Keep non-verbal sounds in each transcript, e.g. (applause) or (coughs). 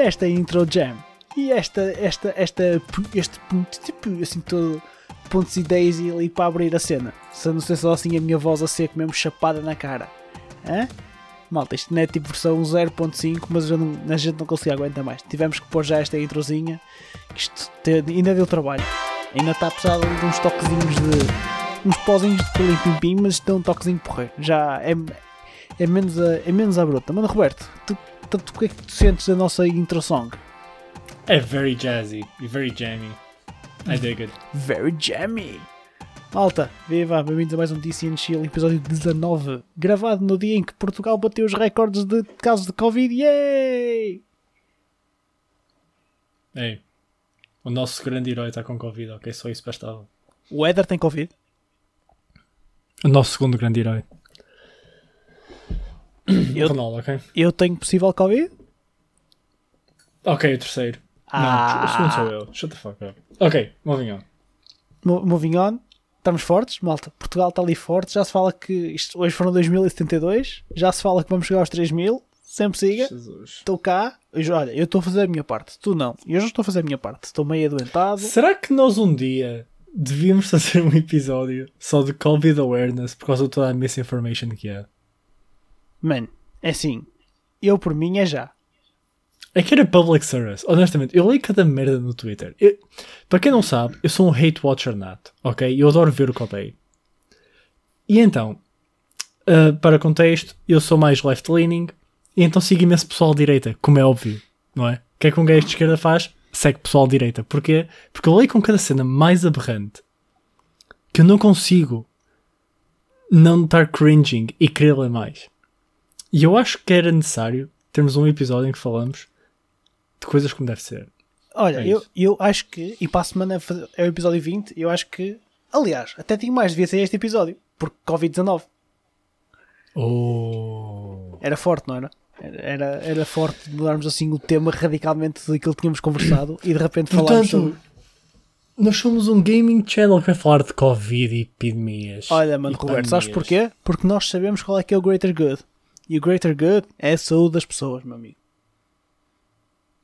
E esta intro jam? E esta, esta, esta, este tipo, assim todo pontos e daisy ali para abrir a cena. Se não sei só assim a minha voz a seco mesmo chapada na cara. Hã? Malta, isto não é tipo versão 0.5, mas já não, a gente não conseguia aguentar mais. Tivemos que pôr já esta introzinha. Isto te, ainda deu trabalho. Ainda está precisado de uns toquezinhos de. uns pozinhos de pilim-pim-pim, mas isto é um toquezinho porreiro. Já é, é, menos a, é menos a bruta. Mano, Roberto, tu, tu, o que é que tu sentes da nossa intro song? É very jazzy e very jammy. I dig it. Very jammy. Malta, viva, bem-vindos a mais um DC and Chill, episódio 19, gravado no dia em que Portugal bateu os recordes de casos de Covid. Yay! Ei, o nosso grande herói está com Covid, ok? Só isso bastava. O Éder tem Covid? O nosso segundo grande herói. Eu, Ronaldo, ok? eu tenho possível Covid? Ok, o terceiro. Ah. Não, o segundo sou eu. Shut the fuck up. Ok, moving on. Mo- Moving on. Estamos fortes, malta. Portugal está ali forte. Já se fala que isto, hoje foram 2072. Já se fala que vamos chegar aos 3000. Sempre siga. Jesus. Estou cá. Eu- olha, eu estou a fazer a minha parte. Tu não. Eu já estou a fazer a minha parte. Estou meio adoentado. Será que nós um dia devíamos (laughs) fazer um episódio só de Covid awareness por causa de toda a misinformation que há? Mano, é assim. Eu por mim é já. É que era public service. Honestamente, eu leio cada merda no Twitter. Eu- para quem não sabe, eu sou um hate watcher nato, ok? Eu adoro ver o que odeio. E então, ah, para contexto, eu sou mais left-leaning e então sigo imenso pessoal de direita, como é óbvio, não é? O que é que um gajo de esquerda faz? Segue pessoal de direita. Porquê? Porque eu leio com cada cena mais aberrante que eu não consigo não estar cringing e querer ler mais. E eu acho que era necessário termos um episódio em que falamos de coisas como deve ser. Olha, É eu, isso. eu acho que, e para a semana é o episódio 20, eu acho que, aliás, até digo mais, devia ser este episódio, porque Covid-19 Oh. era forte, não era? Era, era, forte mudarmos assim o tema radicalmente daquilo que tínhamos conversado e de repente falarmos sobre. Nós somos um gaming channel que vai falar de Covid e epidemias. Olha, mano, Roberto, sabes porquê? Porque nós sabemos qual é que é o greater good. E o greater good é a saúde das pessoas, meu amigo.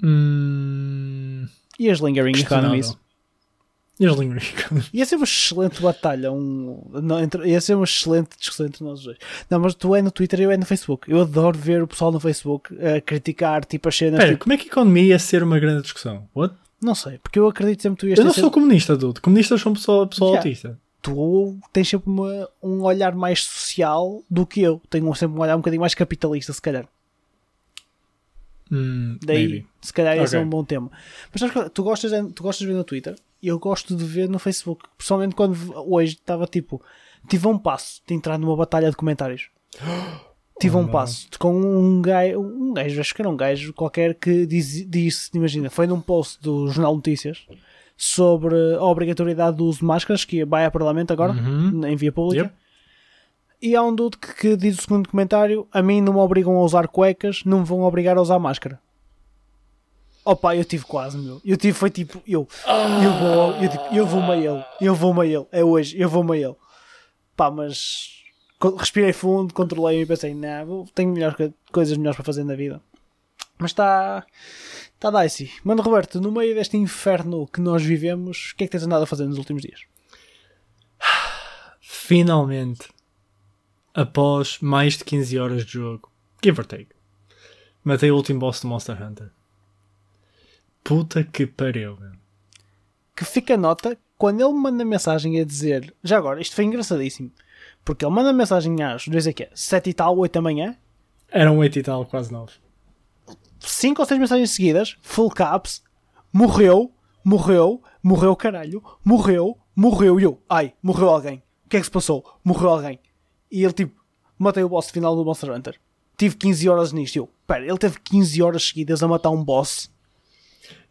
Hum, E as lingering economies. E as lingering economies? Ia ser uma excelente batalha, um, não, entre- ia ser uma excelente discussão entre nós dois. Não, mas tu é no Twitter e eu é no Facebook. Eu adoro ver o pessoal no Facebook a criticar tipo as cenas. Espera, tipo, como é que a economia ia ser uma grande discussão? What? não sei, porque eu acredito sempre que tu ias Eu não sou sempre- comunista, dude. Comunistas são pessoa, pessoa Yeah. autista. Tu tens sempre uma- um olhar mais social do que eu. Tenho sempre um olhar um bocadinho mais capitalista, se calhar. Hum, Daí, maybe. se calhar esse é um bom tema. Mas sabes tu gostas, de- tu gostas de ver no Twitter e eu gosto de ver no Facebook. Pessoalmente, quando hoje estava tipo, tive um passo de entrar numa batalha de comentários. (gasps) Tive Oh, um não. passo com um gajo, um gajo, acho que era um gajo qualquer que diz, disse, imagina, foi num post do Jornal Notícias sobre a obrigatoriedade do uso de máscaras que vai a Parlamento agora, Uhum. em via pública. Yep. E há um dude que, que diz o segundo comentário: A mim não me obrigam a usar cuecas, não me vão obrigar a usar máscara. Opa, eu tive quase, meu. Eu tive, foi tipo, eu, eu vou, eu, tipo, eu vou-me a ele, eu vou-me a ele, é hoje, eu vou-me a ele. Pá, mas respirei fundo, controlei e pensei, não, vou- tenho melhores, co- coisas melhores para fazer na vida. Mas está, está dicey. Mano, Roberto, no meio deste inferno que nós vivemos, o que é que tens andado a fazer nos últimos dias? (sighs) Finalmente, após mais de 15 horas de jogo, give or take, matei o último boss do Monster Hunter. Puta que pariu, meu. que fica a nota quando ele manda mensagem a dizer já agora, isto foi engraçadíssimo porque ele manda mensagem às, dois aqui, 7 e tal, 8 da manhã Eram 8 e tal, quase 9. 5 ou 6 mensagens seguidas, full caps morreu, morreu morreu caralho, morreu morreu e eu, ai, morreu alguém o que é que se passou? Morreu alguém e ele tipo, matei o boss final do Monster Hunter tive 15 horas nisto e eu, pera, ele teve 15 horas seguidas a matar um boss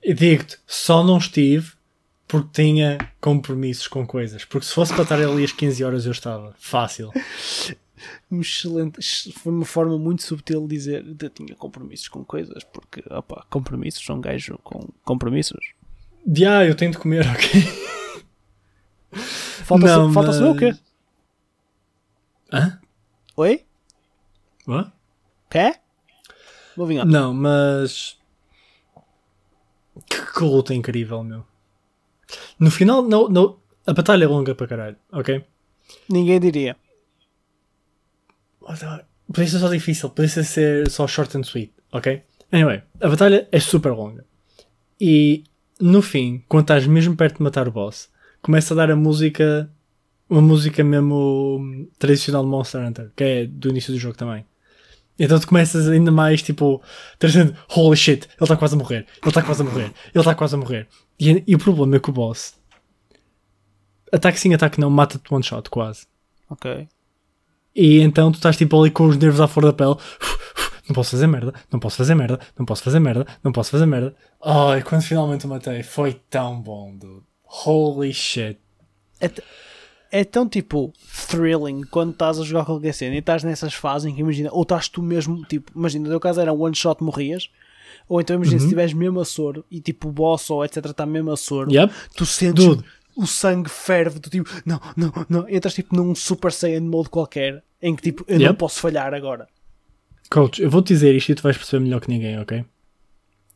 E digo-te, só não estive porque tinha compromissos com coisas. Porque se fosse para estar ali às 15 horas eu estava. Fácil. (laughs) um excelente, foi uma forma muito subtil de dizer eu tinha compromissos com coisas, porque opa, compromissos são um gajo com compromissos. Já, eu tenho de comer, (laughs) ok? Falta, Não, falta saber o quê? Hã? Oi? What? Quê? Moving on. Não, mas. Que, que luta incrível, meu. No final, não, não, a batalha é longa para caralho, ok? Ninguém diria. Podia ser só difícil, podia ser só short and sweet, ok? Anyway, a batalha é super longa. E no fim, quando estás mesmo perto de matar o boss, começa a dar a música, uma música mesmo tradicional de Monster Hunter, que é do início do jogo também. Então tu começas ainda mais tipo, trazendo holy shit, ele está quase a morrer, ele está quase a morrer, ele está quase a morrer. E, e o problema é que o boss, ataque sim, ataque não, mata-te one shot quase. Ok. E então tu estás tipo ali com os nervos à flor da pele. Não posso fazer merda, não posso fazer merda, não posso fazer merda, não posso fazer merda. Ai, quando finalmente o matei, foi tão bom, dude. Holy shit. É, é tão tipo thrilling quando estás a jogar qualquer cena e estás nessas fases em que imagina, ou estás tu mesmo, tipo, imagina, no teu caso era one shot morrias, ou então imagina se estiveres mesmo a soro e tipo o boss ou etc está mesmo a soro, Yep. tu sentes Dude. O sangue ferve, tu tipo, não, não, não, entras tipo num Super Saiyan mode qualquer em que tipo, eu não Yep. posso falhar agora. Coach, eu vou-te dizer isto e tu vais perceber melhor que ninguém, ok?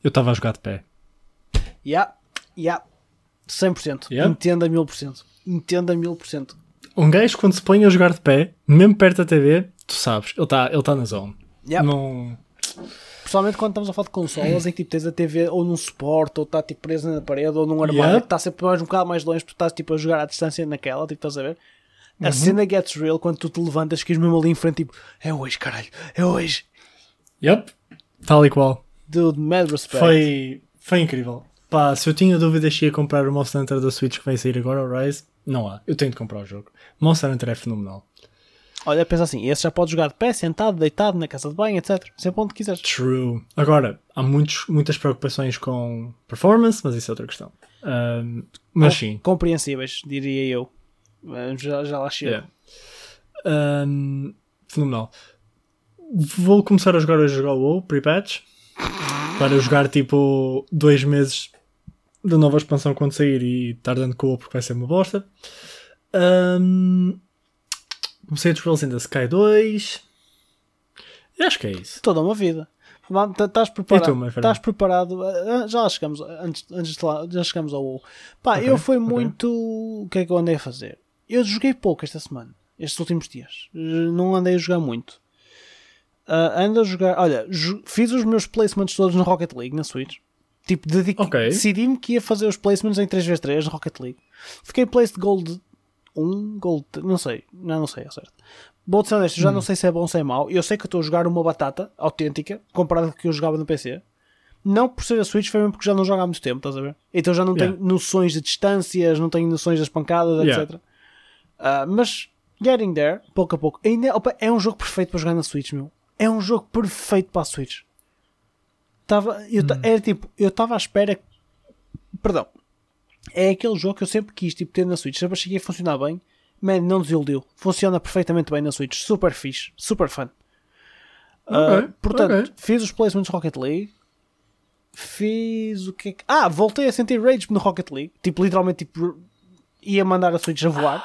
Eu estava a jogar de pé. Yeah, yeah, 100%, Yeah. entenda 1000%, entenda 1000%. Um gajo, quando se põe a jogar de pé, mesmo perto da TV, tu sabes, ele está ele tá na zone. Yeah. Não. Principalmente quando estamos a falar de consolas em que tipo, tens a TV ou num suporte ou está tipo presa na parede ou num armário Yeah. que está sempre mais um bocado mais longe porque estás tipo a jogar à distância naquela, tipo, estás a ver? Uhum. A cena gets real quando tu te levantas que és mesmo ali em frente, tipo, é hoje, caralho, é hoje. Yep. Tal e qual. Dude, mad respect. Foi, foi incrível. Pá, se eu tinha dúvidas se ia comprar o Monster Hunter da Switch que vai sair agora, o Rise, não há. Eu tenho de comprar o jogo. Monster Hunter é fenomenal. Olha, pensa assim, esse já pode jogar de pé, sentado, deitado, na casa de banho, etc. Sempre onde quiseres. True. Agora, há muitos, muitas preocupações com performance, mas isso é outra questão. Ahm, mas sim. Compreensíveis, diria eu. Já, já lá chego. Yeah. Ahm, fenomenal. Vou começar a jogar hoje o WoW pre-patch para jogar tipo dois meses da nova expansão quando sair e estar dando co porque vai ser uma bosta. Ahm, comecei a Trails in the Sky 2 e acho que é isso. Toda uma vida. Tá- Estás preparado? Estás preparado? Ah, Já lá chegamos, antes, antes de lá, já chegamos ao WoW. Pá, Ok, eu fui ok. muito. O que é que eu andei a fazer? Eu joguei pouco esta semana, estes últimos dias. Eh, Não andei a jogar muito. Ah, ando a jogar. Olha, fiz os meus placements todos na Rocket League, na Switch. Tipo, dedique- Ok. decidi-me que ia fazer os placements em 3x3 na Rocket League. Fiquei placed Gold 1, Gold. Não sei, não, não sei, é certo. Vou ser honesto, Hum. já não sei se é bom ou se é mau. Eu sei que estou a jogar uma batata autêntica comparado com o que eu jogava no PC. Não por ser a Switch, foi mesmo porque já não jogo há muito tempo, estás a ver? Então já não Yeah. tenho noções de distâncias, não tenho noções das pancadas, Yeah. etc. Ah, mas getting there, pouco a pouco. Ainda, opa, é um jogo perfeito para jogar na Switch, meu. É um jogo perfeito para a Switch. Tava, eu, Hum. Era tipo, eu estava à espera. Perdão. É aquele jogo que eu sempre quis tipo, ter na Switch. Sempre achei que ia funcionar bem. Man, não desiludiu. Funciona perfeitamente bem na Switch. Super fixe. Super fun. Ah, Ok, portanto, ok. fiz os placements Rocket League. Fiz o que é que. Ah, voltei a sentir rage no Rocket League. Tipo, literalmente, tipo, ia mandar a Switch a voar.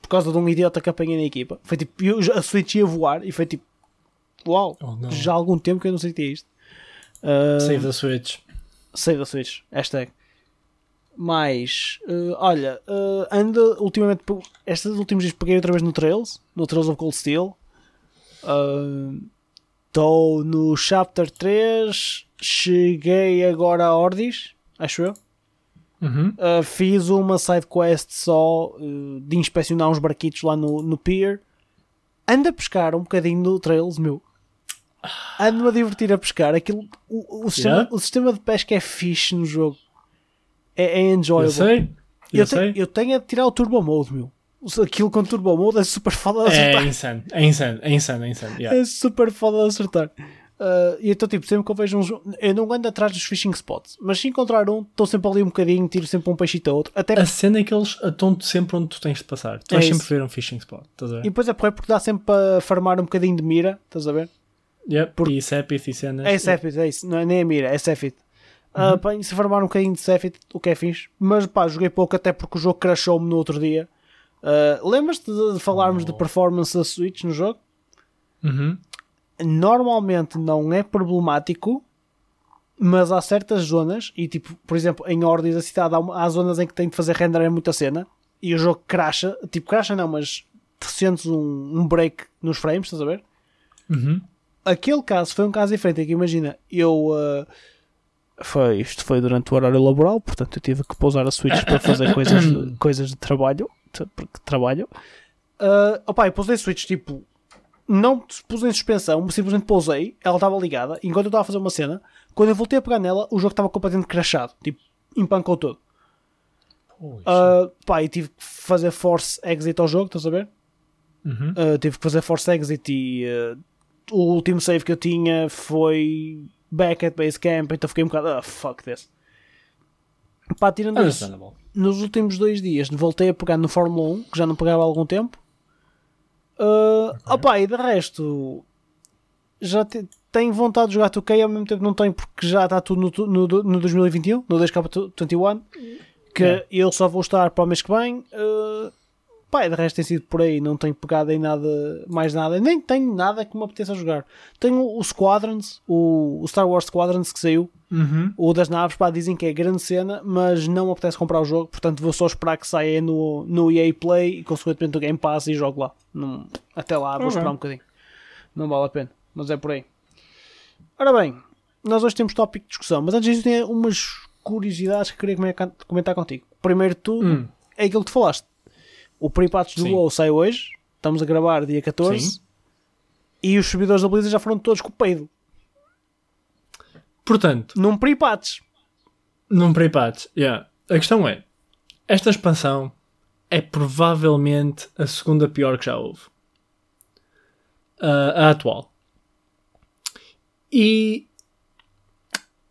Por causa de um idiota que apanhei na equipa. Foi tipo, eu- a Switch ia voar e foi tipo, uau, Oh, já há algum tempo que eu não sentia isto. Ah, Save the Switch. Save the Switch. Hashtag. Mas, eh, olha, eh, anda ultimamente. Estes últimos dias peguei outra vez no Trails, no Trails of Cold Steel. Estou no Chapter 3. Cheguei agora a Ordis, acho eu. Uhum. Uh, fiz uma side quest só uh, de inspecionar uns barquitos lá no, no pier. Ando a pescar um bocadinho no Trails, meu. Ando-me a divertir a pescar. Aquilo, o, o, sistema, Yeah. o sistema de pesca é fixe no jogo. É, é Eu enjoyable. sei. Eu, Eu, sei. tenho, eu tenho a tirar o Turbo Mode, meu. Aquilo com Turbo Mode é super foda de É acertar. insano. É insano. É insano. É insano. Yeah. É super foda de acertar. Uh, e então, tipo, sempre que eu vejo um jogo, eu não ando atrás dos fishing spots, mas se encontrar um, estou sempre ali um bocadinho, tiro sempre um peixito a outro. Até A cena é que eles atão-te sempre onde tu tens de passar. Tu É vais isso. sempre ver um fishing spot. Estás a ver? E depois é porra, porque dá sempre para farmar um bocadinho de mira, estás a ver? Yep. E Sepith e cenas. É Sefit, é isso, não é nem a mira, é Sefit. Ah, Uhum. se farmar um bocadinho de Sefit, o que é fixe. Mas pá, joguei pouco até porque o jogo crashou-me no outro dia. Ah, Lembras-te de, falarmos Oh. de performance da Switch no jogo? Uhum. normalmente não é problemático, mas há certas zonas, e tipo, por exemplo, em ordens da cidade há, há, zonas em que tem de fazer render em muita cena e o jogo crasha, tipo, crasha não, mas sentes um, um break nos frames, estás a ver? Uhum. Aquele caso foi um caso diferente, é que imagina, eu. Uh, foi, isto foi durante o horário laboral, portanto eu tive que pousar a Switch para fazer coisas, de, (coughs) coisas de trabalho, porque trabalho. Uh, opa, eu pousei a Switch tipo não pus em suspensão, simplesmente pousei, ela estava ligada, enquanto eu estava a fazer uma cena, quando eu voltei a pegar nela, o jogo estava completamente crashado, tipo, empancou todo. Uh, pá, e tive que fazer force exit ao jogo, estás a ver? Uhum. Uh, tive que fazer force exit e uh, o último save que eu tinha foi back at base camp, então fiquei um bocado, ah, fuck this. Pá, tirando isso, nos últimos dois dias voltei a pegar no Fórmula 1, que já não pegava há algum tempo, Uh, okay. opa, e de resto, já te, tenho vontade de jogar 2K ao mesmo tempo não tenho porque já está tudo no, no, no 2021, no 2K21, que yeah. eu só vou estar para o mês que vem. Uh, pá, de resto tem sido por aí, não tenho pegado em nada, mais nada, nem tenho nada que me apeteça jogar. Tenho o Squadrons, o, o Star Wars Squadrons que saiu, uhum. o das naves, pá, dizem que é grande cena, mas não me apetece comprar o jogo, portanto vou só esperar que saia no, no EA Play e consequentemente no Game Pass e jogo lá. Não, até lá, vou esperar um bocadinho. Não vale a pena, mas é por aí. Ora bem, nós hoje temos tópico de discussão, mas antes disso tenho umas curiosidades que queria comentar contigo. Primeiro de tudo, hum. é aquilo que tu falaste o Pre-Patch do WoW sai hoje. Estamos a gravar dia 14. Sim. E os servidores da Blizzard já foram todos com o peido. Portanto... Num pre-patch. Num pre-patch, yeah. A questão é... Esta expansão é provavelmente a segunda pior que já houve. Uh, a atual. E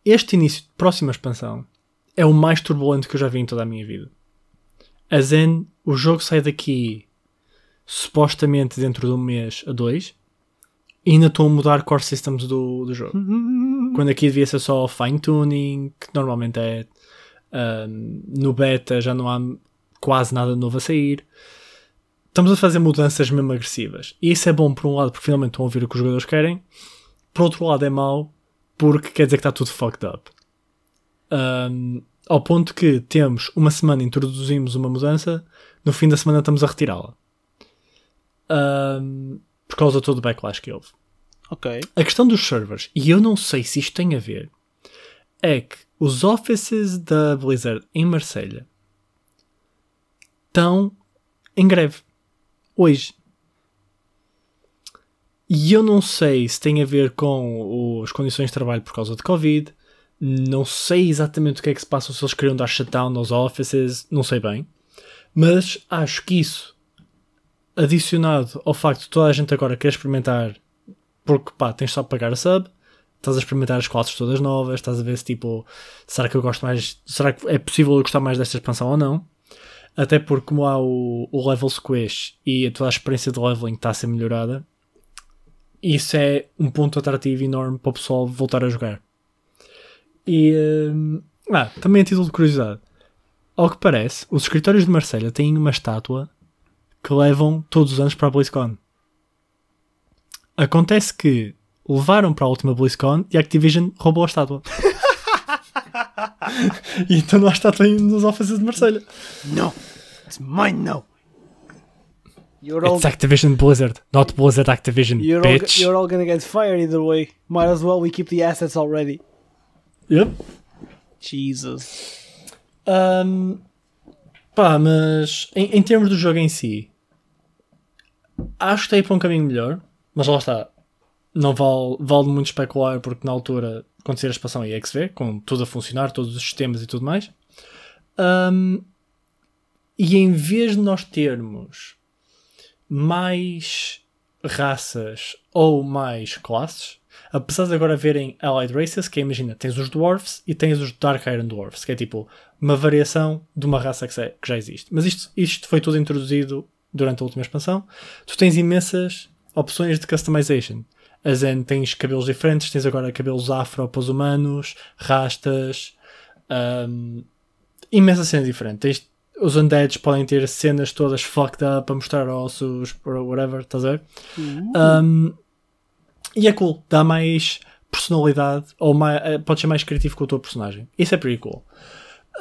este início de próxima expansão é o mais turbulento que eu já vi em toda a minha vida. A Zen, o jogo sai daqui supostamente dentro de um mês a dois e ainda estão a mudar core systems do, do jogo. (laughs) Quando aqui devia ser só fine tuning, que normalmente é um, no beta já não há quase nada novo a sair. Estamos a fazer mudanças mesmo agressivas. E isso é bom por um lado porque finalmente estão a ouvir o que os jogadores querem. Por outro lado é mau porque quer dizer que está tudo fucked up. Um, ao ponto que temos uma semana introduzimos uma mudança, no fim da semana estamos a retirá-la. Um, por causa de todo o backlash que houve. Ok. A questão dos servers, e eu não sei se isto tem a ver, é que os offices da Blizzard em Marselha estão em greve. Hoje. E eu não sei se tem a ver com as condições de trabalho por causa de Covid, não sei exatamente o que é que se passa, se eles queriam dar shutdown nos offices, não sei bem. Mas acho que isso, adicionado ao facto de toda a gente agora quer experimentar, porque pá, tens só de pagar a sub, estás a experimentar as classes todas novas, estás a ver se tipo, será que eu gosto mais, será que é possível eu gostar mais desta expansão ou não? Até porque como há o, o level squish e toda a experiência de leveling está a ser melhorada, isso é um ponto atrativo enorme para o pessoal voltar a jogar. E. Uh, ah, também a título de curiosidade. Ao que parece, os escritórios de Marselha têm uma estátua que levam todos os anos para a BlizzCon. Acontece que levaram para a última BlizzCon e a Activision roubou a estátua. (laughs) e então não há estátua nos offices de Marselha. No, it's mine now. You're it's all, Activision Blizzard, not Blizzard Activision, you're bitch. All, you're all gonna get fired either way. Might as well we keep the assets already. Yep. Jesus. Um, pá, mas em, em, termos do jogo em si, acho que está aí para um caminho melhor, mas lá está. Não vale, vale muito especular porque na altura, sair a expansão se vê, com tudo a funcionar, todos os sistemas e tudo mais. Um, e em vez de nós termos mais raças ou mais classes, apesar de agora haverem Allied Races, que é, imagina, tens os Dwarfs e tens os Dark Iron Dwarfs, que é tipo uma variação de uma raça que, já existe. Mas isto, isto foi tudo introduzido durante a última expansão. Tu tens imensas opções de customization. A Zen tens cabelos diferentes, tens agora cabelos afro para os humanos, rastas, um, imensa cena diferente. Tens, os undeads podem ter cenas todas fucked up para mostrar ossos, whatever, estás a ver? Uhum. Um, E é cool, dá mais personalidade, ou mais, eh, pode ser mais criativo com a tua personagem. Isso é pretty cool.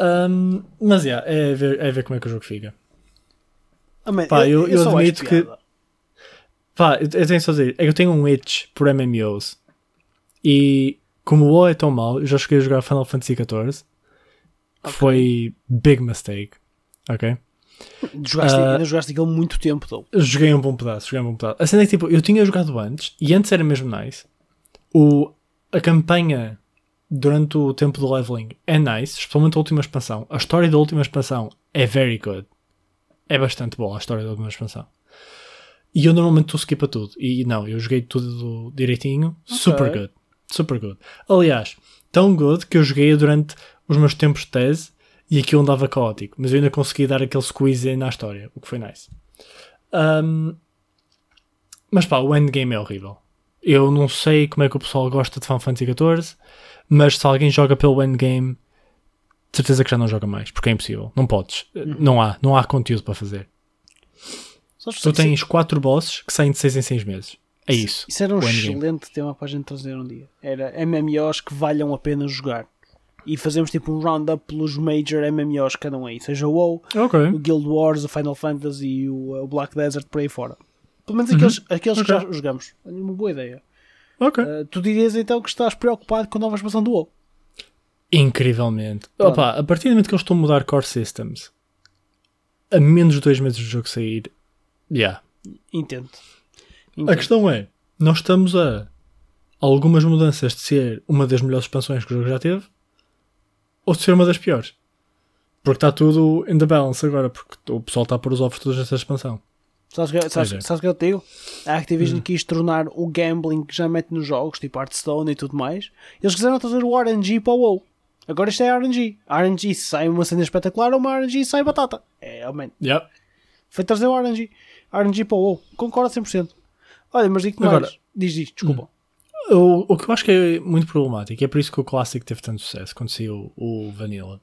Um, mas yeah, é ver, é ver como é que o jogo fica. Ah, man, Pá, eu- eu acho admito que- piada. Pá, eu eu tenho só a dizer, é que eu tenho um itch por MMOs. E como o WoW é tão mau, eu já cheguei a jogar Final Fantasy XIV. Que Ok. foi big mistake. Ok? Jogaste, Ah. ainda jogaste aquele muito tempo. Eu joguei um bom pedaço, joguei um bom pedaço. A cena é que tipo, eu tinha jogado antes e antes era mesmo nice. O, a campanha durante o tempo do leveling é nice, especialmente a última expansão. A história da última expansão é very good. É bastante boa a história da última expansão. E eu normalmente tu skipa tudo. E não, eu joguei tudo direitinho. Super good. Super good. Aliás, tão good que eu joguei durante os meus tempos de tese e aquilo andava caótico. Mas eu ainda consegui dar aquele squeeze na história, o que foi nice. Um, mas pá, o endgame é horrível. Eu não sei como é que o pessoal gosta de Final Fantasy XIV, mas se alguém joga pelo endgame, de certeza que já não joga mais, porque é impossível. Não podes. Não há, não há conteúdo para fazer. Sabes Tu tens quatro bosses que saem de 6 em 6 meses. É isso. Isso era um excelente tema para a gente trazer um dia. Era MMOs que valham a pena jogar. E fazemos tipo um roundup pelos major MMOs cada um aí. Seja o WoW, Ok. o Guild Wars, o Final Fantasy e o, o Black Desert por aí fora. Pelo menos aqueles, aqueles que Uhum. Ok. já jogamos. É uma boa ideia. Ok. Uh, tu dirias então que estás preocupado com a nova expansão do WoW. Incrivelmente. Pronto. Opa, a partir do momento que eles estão a mudar core systems, a menos de dois meses do jogo sair, yeah. Entendo. A Entendo. questão é, nós estamos a algumas mudanças de ser uma das melhores expansões que o jogo já teve, ou de ser uma das piores. Porque está tudo in the balance agora, porque o pessoal está a pôr os todos nesta expansão. Sabes o que, sabes, Pois é. sabes que eu te digo? A Hum. Activision quis tornar o gambling que já mete nos jogos, tipo Hearthstone e tudo mais. Eles quiseram trazer o RNG para o WoW. Agora isto é RNG. RNG sai uma cena espetacular ou uma RNG sai batata. É, oh man. Yep. Foi trazer o RNG. RNG para o WoW. Concordo 100%. Olha, mas digo-te mais. Agora- hum. Diz, diz, desculpa. O, o que eu acho que é muito problemático, e é por isso que o Classic teve tanto sucesso quando saiu o Vanilla.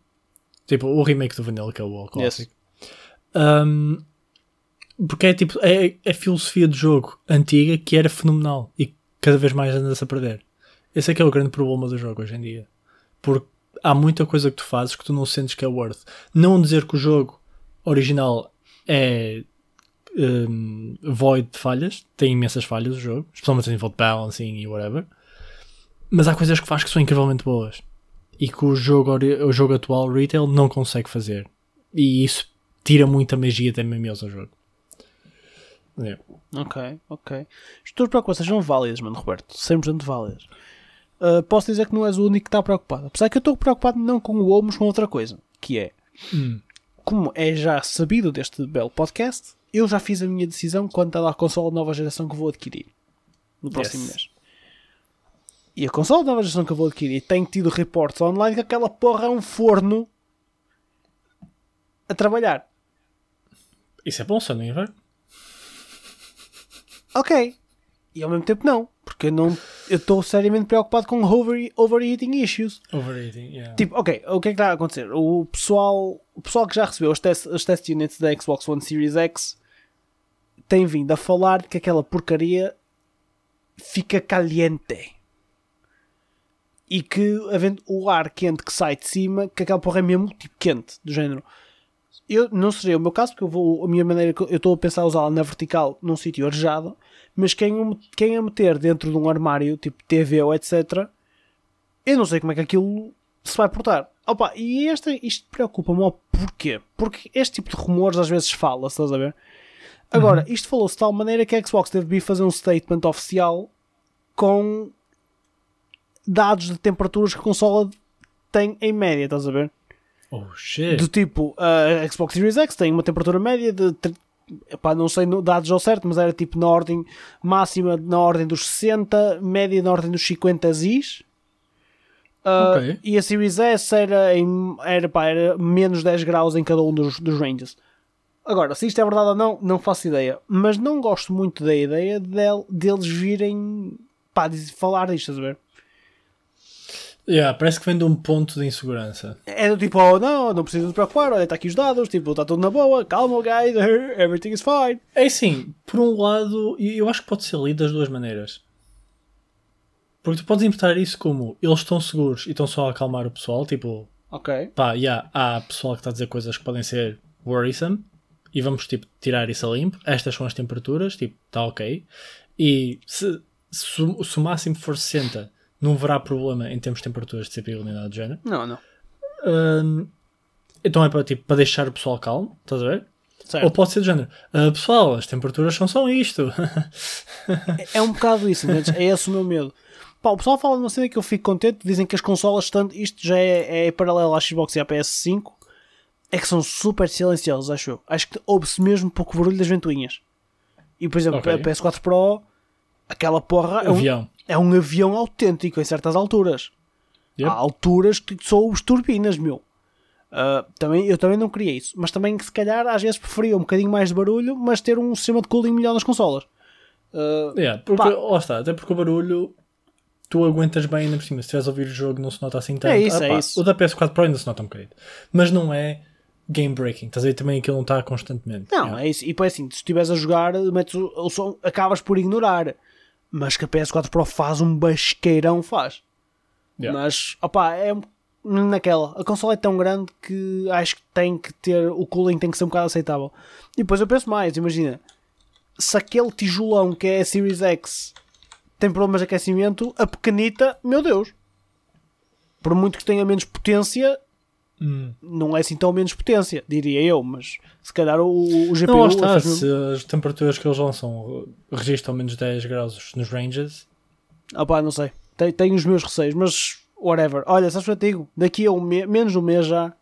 Tipo, o remake do Vanilla, que é o Classic. Um, porque é tipo, é, é filosofia de jogo antiga que era fenomenal e cada vez mais anda-se a perder. Esse é que é o grande problema do jogo hoje em dia. Porque há muita coisa que tu fazes que tu não sentes que é worth. Não dizer que o jogo original é um, void de falhas, tem imensas falhas o jogo, especialmente a nível de balancing e whatever. Mas há coisas que faz que são incrivelmente boas e que o jogo, o jogo atual retail não consegue fazer. E isso tira muita magia de MMOs ao jogo. É. Ok, ok. As tuas preocupações são válidas, mano, Roberto. 100% válidas. Uh, posso dizer que não és o único que está preocupado. Apesar que eu estou preocupado não com o WoW, mas com outra coisa. Que é, Hum. como é já sabido deste belo podcast, eu já fiz a minha decisão quanto à consola de nova geração que vou adquirir. No próximo Yes. mês. E a consola de nova geração que eu vou adquirir tem tido reportes online que aquela porra é um forno a trabalhar. Isso é bom, só não inverno. Ok. E ao mesmo tempo não. Porque eu não eu estou seriamente preocupado com over, overheating issues. Overeating, yeah. Tipo, ok, o que é que está a acontecer? O pessoal, o pessoal que já recebeu os test, os test units da Xbox One Series X tem vindo a falar que aquela porcaria fica caliente. E que havendo o ar quente que sai de cima, que aquela porra é mesmo tipo quente, do género. Eu não seria o meu caso, porque eu vou, a minha maneira eu estou a pensar usá-la na vertical num sítio arejado, mas quem, quem a meter dentro de um armário, tipo TV ou etc., eu não sei como é que aquilo se vai portar. Opa, e esta, isto preocupa-me porquê? Porque este tipo de rumores às vezes fala-se, estás a ver? Agora, isto falou-se de tal maneira que a Xbox deve fazer um statement oficial com dados de temperaturas que a consola tem em média, estás a ver? Oh shit. Do tipo, a Xbox Series X tem uma temperatura média de. Epá, não sei dados ao certo, mas era tipo na ordem máxima na ordem dos 60, média na ordem dos 50 Zs. Ah, Ok. E a Series S era, em, era, pá, era menos 10 graus em cada um dos, dos ranges. Agora, se isto é verdade ou não, não faço ideia. Mas não gosto muito da ideia del- deles virem pá, falar disto, estás a ver? Yeah, parece que vem de um ponto de insegurança. É do tipo, oh não, não precisa te preocupar, olha, está aqui os dados, tipo, está tudo na boa, calma, guys, (laughs) everything is fine. É assim, por um lado, eu acho que pode ser lido das duas maneiras. Porque tu podes interpretar isso como eles estão seguros e estão só a acalmar o pessoal, tipo, Ok. pá, yeah, há pessoal que está a dizer coisas que podem ser worrisome e vamos tipo tirar isso a limpo. Estas são as temperaturas, tipo, está ok. E se, se, o- se o máximo for 60, não haverá problema em termos de temperaturas de CPU nem nada do género. Não, não. Hum, então é para, tipo, para deixar o pessoal calmo, estás a ver? Certo. Ou pode ser do género, "Ah, pessoal, as temperaturas são só isto. É um bocado isso, entendes? é esse o meu medo. Pá, o pessoal fala de uma cena que eu fico contente, dizem que as consolas, tanto, isto já é, é paralelo à Xbox e à PS5, é que são super silenciosas, acho eu. Acho que ouve-se mesmo pouco barulho das ventoinhas. E por exemplo, Ok. a PS4 Pro, aquela porra é um, Avião. é um avião autêntico em certas alturas. Yep. Há alturas que só ouves turbinas, meu. Ah, também, eu também não queria isso, mas também que se calhar às vezes preferia um bocadinho mais de barulho, mas ter um sistema de cooling melhor nas consolas. Ah, Yeah, porque, Pá. lá está, até porque o barulho tu aguentas bem ainda por cima. Se estiveres a ouvir o jogo, não se nota assim tanto. É isso, Ah, é pá, isso. O da PS4 Pro ainda se nota um bocadinho. Mas não é game breaking. Estás a ver também aquilo não está constantemente. Não, Yeah. é isso. E depois assim, se estiveres a jogar, metes o, o som, acabas por ignorar. Mas que a PS4 Pro faz um basqueirão, faz. Yeah. Mas, opá, é naquela. A consola é tão grande que acho que tem que ter. O cooling tem que ser um bocado aceitável. E depois eu penso mais, imagina. Se aquele tijolão que é a Series X tem problemas de aquecimento, a pequenita, meu Deus. Por muito que tenha menos potência, Hum. não é assim tão menos potência, diria eu, mas se calhar o, o GPU Não, está. Se as temperaturas que eles lançam registram menos 10 graus nos ranges, Ah pá, não sei. Tenho, tenho os meus receios, mas whatever. Olha, sabes o que eu digo? Daqui a um mês, menos de um mês já,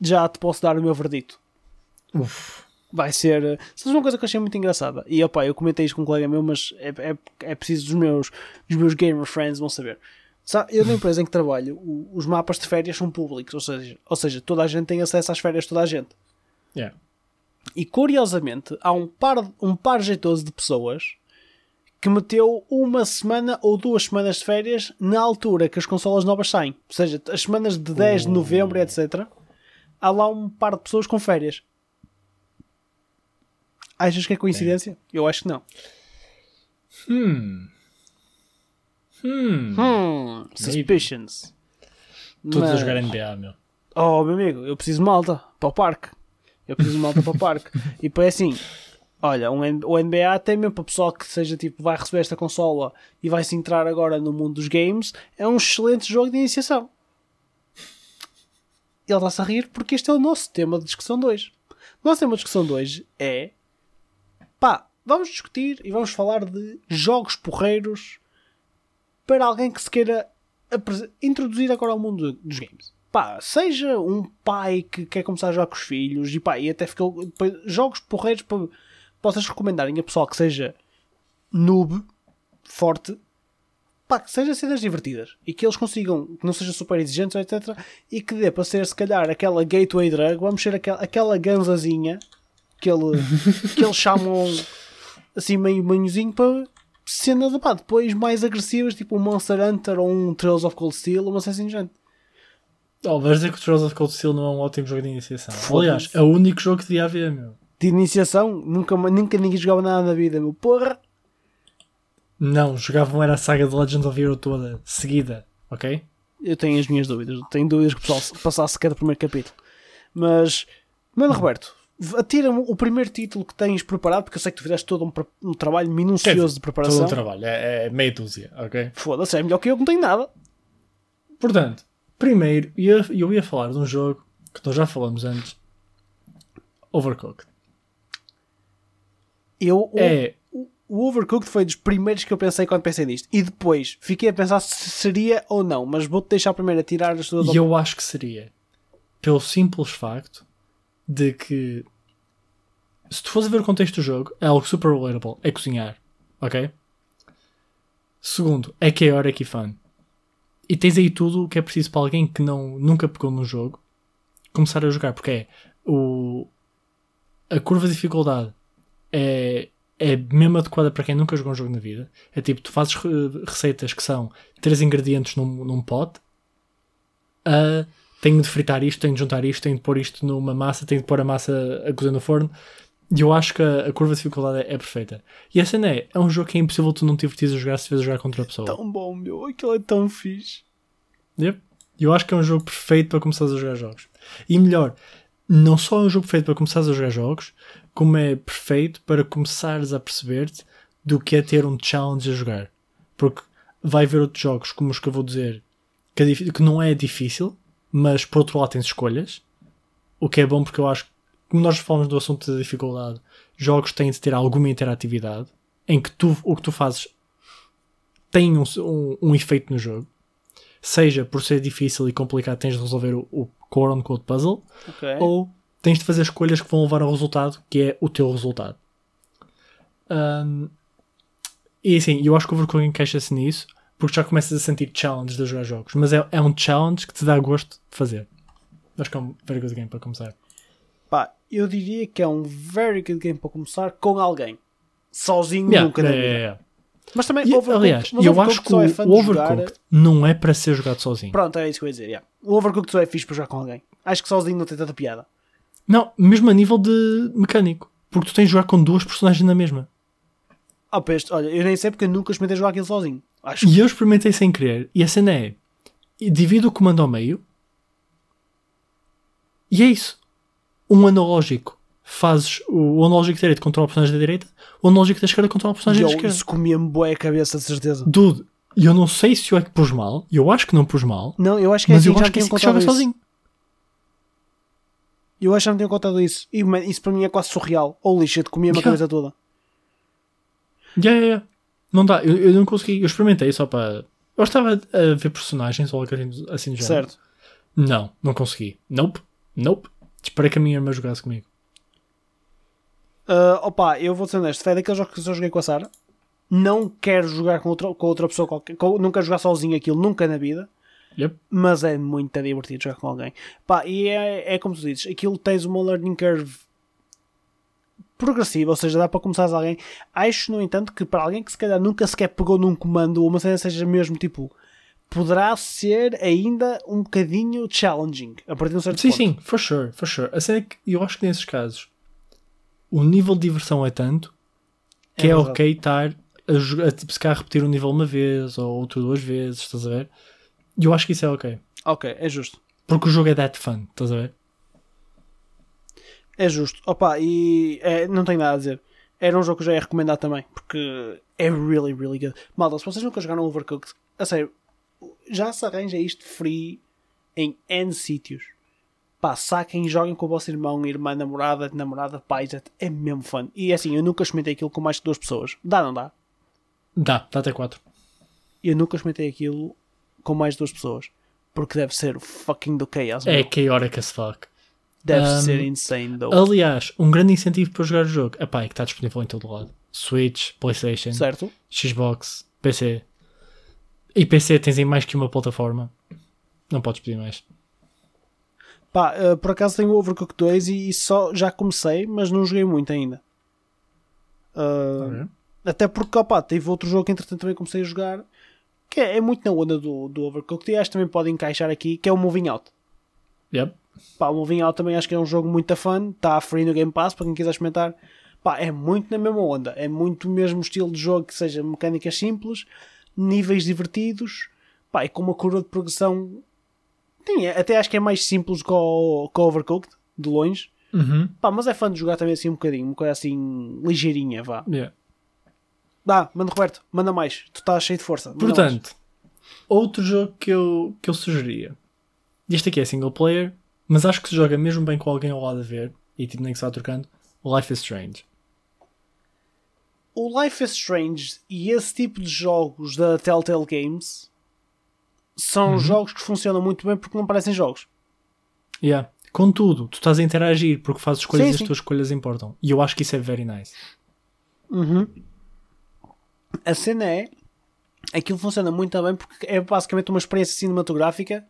já te posso dar o meu verdito. uff. Vai ser. eh, Sabes uma coisa que eu achei muito engraçada? E opá, eu comentei isto com um colega meu, mas é, é, é preciso dos meus, dos meus gamer friends vão saber. Eu na empresa em que trabalho, os mapas de férias são públicos, ou seja, ou seja, toda a gente tem acesso às férias de toda a gente. Yeah. E curiosamente, há um par, um par jeitoso de pessoas que meteu uma semana ou duas semanas de férias na altura que as consolas novas saem. Ou seja, as semanas de 10 de novembro, etc. Há lá um par de pessoas com férias. Achas que é coincidência? Eu acho que não. Hum. Hum. Hum, suspicions. Todos a Mas- jogar NBA, meu. Oh, meu amigo, eu preciso de malta para o parque. Eu preciso de malta para o parque. (laughs) E depois assim, olha, um o NBA até mesmo para o pessoal que seja tipo, vai receber esta consola e vai se entrar agora no mundo dos games, é um excelente jogo de iniciação. Ele está-se a rir porque este é o nosso tema de discussão 2. O nosso tema de discussão 2 é pá, vamos discutir e vamos falar de jogos porreiros para alguém que se queira introduzir agora ao mundo dos games. Pá, seja um pai que quer começar a jogar com os filhos e pá, e até depois, jogos porreiros para vocês recomendarem a pessoal que seja noob, forte, pá, que seja cenas divertidas e que eles consigam, que não sejam super exigentes, etc. E que dê para ser se calhar aquela gateway drug, vamos ser aquela, aquela ganzazinha que, ele, que eles chamam assim meio manhozinho para cenas pá, depois mais agressivas, tipo um Monster Hunter ou um Trails of Cold Steel, uma coisa assim género. Oh, vais dizer que o Trails of Cold Steel não é um ótimo jogo de iniciação. Aliás, é o único jogo que devia haver, meu. De iniciação, nunca, nunca ninguém jogava nada na vida, meu porra. Não, jogavam era a saga de Legend of Hero toda, seguida, ok? Eu tenho as minhas dúvidas, tenho dúvidas que o pessoal passasse sequer do primeiro capítulo. Mas, mano, Roberto, atira-me o primeiro título que tens preparado, porque eu sei que tu fizeste todo um, um trabalho minucioso dizer, de Todo preparação. um trabalho, é, é meia dúzia, ok? Foda-se, é melhor que eu que não tenho nada. Portanto, primeiro, eu, eu ia falar de um jogo que nós já falamos antes, Overcooked. Eu, o- É, o Overcooked foi dos primeiros que eu pensei quando pensei nisto. E depois fiquei a pensar se seria ou não, mas vou-te deixar primeiro a tirar as tuas e eu acho que seria, pelo simples facto de que, se tu fores a ver o contexto do jogo, é algo super relatable, é cozinhar, ok? Segundo, é chaotic e fun. E tens aí tudo o que é preciso para alguém que não, nunca pegou no jogo começar a jogar, porque é o, a curva de dificuldade é, é mesmo adequada para quem nunca jogou um jogo na vida. É tipo, tu fazes re- receitas que são três ingredientes num, num pote, ah, tenho de fritar isto, tenho de juntar isto, tenho de pôr isto numa massa, tenho de pôr a massa a cozer no forno. E eu acho que a, a curva de dificuldade é, é perfeita. E a cena é, é um jogo que é impossível tu não te divertires a jogar se estiveres a jogar contra a pessoa. Tão bom, meu. Aquilo é tão fixe. Yep. Eu acho que é um jogo perfeito para começares a jogar jogos. E melhor, não só é um jogo perfeito para começares a jogar jogos, como é perfeito para começares a perceber-te do que é ter um challenge a jogar. Porque vai haver outros jogos, como os que eu vou dizer, que, é que não é difícil, mas por outro lado tens escolhas. O que é bom porque eu acho que, como nós falamos do assunto da dificuldade, jogos têm de ter alguma interatividade em que tu, o que tu fazes tem um, um, um efeito no jogo. Seja por ser difícil e complicado, tens de resolver o, o core unquote puzzle, Ok. ou tens de fazer escolhas que vão levar ao resultado, que é o teu resultado. Ahm, e assim, eu acho que o Overcooked encaixa-se nisso, porque já começas a sentir challenge de jogar jogos, mas é, é um challenge que te dá gosto de fazer. Acho que é um very good game para começar. Pá, eu diria que é um very good game para começar com alguém. Sozinho Yeah, nunca é, é, é. Mas também, E, Overcooked- aliás, mas eu Overcooked acho que o, é o Overcooked não é para ser jogado sozinho. Pronto, é isso que eu ia dizer. yeah. O Overcooked só é fixe para jogar com alguém. Acho que sozinho não tem tanta piada. Não, mesmo a nível de mecânico. Porque tu tens de jogar com duas personagens na mesma. Ah, pá, este- olha, eu nem sei porque eu nunca experimentei jogar aquilo sozinho. Acho E eu experimentei sem querer. E a cena é: divido o comando ao meio. E é isso. Um analógico fazes. O, o analógico direito controla o personagem da direita. O analógico da esquerda controla o personagem da esquerda. isso comia-me boa a cabeça, de certeza. Dude, eu não sei se eu é que pus mal. Eu acho que não pus mal. Não, eu acho que é Mas assim, eu acho que é assim que joga isso. sozinho. Eu acho que já me tinham contado isso. E man, isso para mim é quase surreal. Ou lixa, de comia-me a cabeça toda. Yeah, yeah, yeah. Não dá, eu, eu não consegui. Eu experimentei só para. Eu estava a ver personagens ou algo assim, do género. Certo. Não, não consegui. Nope, nope. Esperei que a minha irmã jogasse comigo. Ah, opa, eu vou ser honesto. Foi daqueles jogos que eu só joguei com a Sara. Não quero jogar com outra, com outra pessoa qualquer. com- não quero jogar sozinho aquilo, nunca na vida. Yep. Mas é muito divertido jogar com alguém. Pá, e é, é como tu dizes, aquilo tens uma learning curve progressiva, ou seja, dá para começares alguém. Acho, no entanto, que para alguém que se calhar nunca sequer pegou num comando ou uma cena seja mesmo tipo, poderá ser ainda um bocadinho challenging a partir de um certo Sim, ponto. sim, for sure, for sure. A cena é que eu acho que nesses casos o nível de diversão é tanto que É é, ok estar a, jogar, a tipo, se calhar repetir um nível uma vez ou outro duas vezes, estás a ver? E eu acho que isso é ok. Ok, é justo. Porque o jogo é that fun, estás a ver? É justo. Opa, e é, não tenho nada a dizer. Era um jogo que eu já ia recomendar também, porque é really, really good. Malta, se vocês nunca jogaram Overcooked, a sério, já se arranja isto free em N sítios. Pá, saquem e joguem com o vosso irmão, irmã, namorada, namorada, pai, já- é mesmo fun. E assim, eu nunca experimentei aquilo com mais que duas pessoas. Dá, não dá? Dá, dá até 4. Eu nunca experimentei aquilo com mais de duas pessoas. Porque deve ser o fucking do chaos. É chaotic as fuck. Deve Um, ser insane, though. Aliás, um grande incentivo para jogar o jogo epá, é que está disponível em todo lado. Switch, Playstation, Certo? Xbox, PC. E PC tens em mais que uma plataforma. Não podes pedir mais. Pá, eh, por acaso tenho o Overcooked 2 e, e só já comecei, mas não joguei muito ainda. Ah, Até porque, opá, teve outro jogo que entretanto também comecei a jogar, que é, é muito na onda do, do Overcooked e acho que também pode encaixar aqui, que é o Moving Out. Yep. Pá, o Moving Out também acho que é um jogo muito fun, está free no Game Pass para quem quiser experimentar. Pá, é muito na mesma onda, é muito o mesmo estilo de jogo que seja mecânicas simples, níveis divertidos, pá, e com uma curva de progressão. Tem, até acho que é mais simples que o, que o Overcooked, de longe. Uhum. Pá, mas é fã de jogar também assim um bocadinho, uma coisa assim ligeirinha, vá. Yeah. Dá, manda Roberto, manda mais, tu estás cheio de força. manda mais. Portanto, outro jogo que eu, que eu sugeria. Este aqui é single player, mas acho que se joga mesmo bem com alguém ao lado a ver, e tipo nem que se vá trocando, Life is Strange. o Life is Strange e esse tipo de jogos da Telltale Games são Uhum. jogos que funcionam muito bem porque não parecem jogos. Yeah. Contudo, tu estás a interagir porque fazes escolhas Sim, e as sim. tuas escolhas importam. E eu acho que isso é very nice. A cena é aquilo funciona muito bem porque é basicamente uma experiência cinematográfica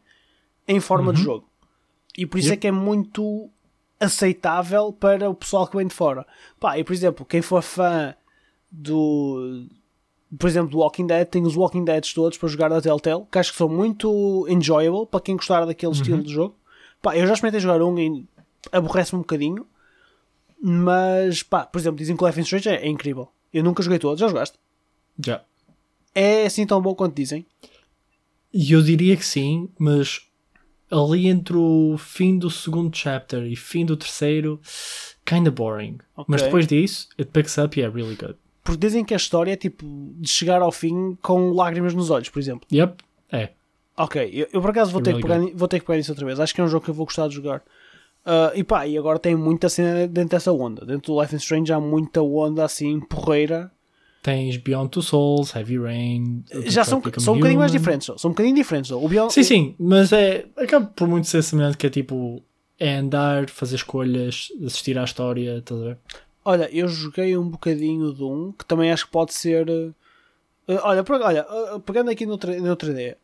em forma de jogo. E por isso Yep. é que é muito aceitável para o pessoal que vem de fora. Pá, e por exemplo, quem for fã do por exemplo, do Walking Dead, tem os Walking Deads todos para jogar da Telltale, que acho que são muito enjoyable para quem gostar daquele estilo de jogo. Pá, eu já experimentei jogar um e aborrece-me um bocadinho, Mas, pá, por exemplo, dizem que o Life is Strange é, é incrível. Eu nunca joguei todo, já jogaste? Já. É assim tão bom quanto dizem? E eu diria que sim, mas ali entre o fim do segundo chapter e fim do terceiro, kinda boring. Ok. Mas depois disso, it picks up e é really good. Porque dizem que a história é tipo de chegar ao fim com lágrimas nos olhos, por exemplo. Yep, é. Ok, eu, eu por acaso vou ter, Really que pegar, vou ter que pegar nisso outra vez. Acho que é um jogo que eu vou gostar de jogar. Ah, e pá, e agora tem muita cena dentro dessa onda. Dentro do Life is Strange há muita onda assim, porreira. Tens Beyond Two Souls, Heavy Rain. Já são, são um bocadinho mais diferentes. São um bocadinho diferentes. O Beyond, Sim, sim, mas é. Acaba por muito ser semelhante que é tipo. É andar, fazer escolhas, assistir à história, estás a ver? Olha, eu joguei um bocadinho de um que também acho que pode ser. eh, olha, por- olha, eh, pegando aqui noutra, noutra ideia,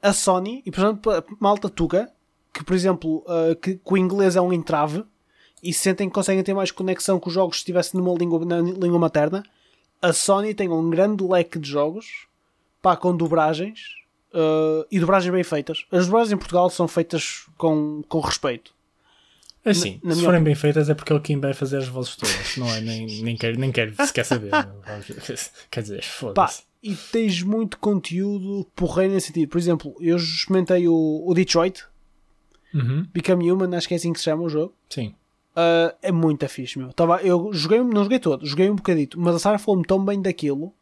a Sony, e por exemplo, a malta Tuga, que por exemplo, eh, que, que o inglês é um entrave e sentem que conseguem ter mais conexão com os jogos se estivesse numa língua, na língua materna, a Sony tem um grande leque de jogos pá, com dobragens eh, e dobragens bem feitas. As dobragens em Portugal são feitas com, com respeito. É assim, Na- na se forem bem feitas é porque ele quem vai fazer as vozes todas, não é? Nem, nem quero, nem quero sequer saber. (laughs) Quer dizer, foda-se. e tens muito conteúdo porreiro nesse sentido. Por exemplo, eu experimentei o, o Detroit, Uhum, Become Human, acho que é assim que se chama o jogo. Sim. Ah, é muito fixe, meu. Tava, eu joguei, não joguei todo, joguei um bocadito, mas a Sara falou-me tão bem daquilo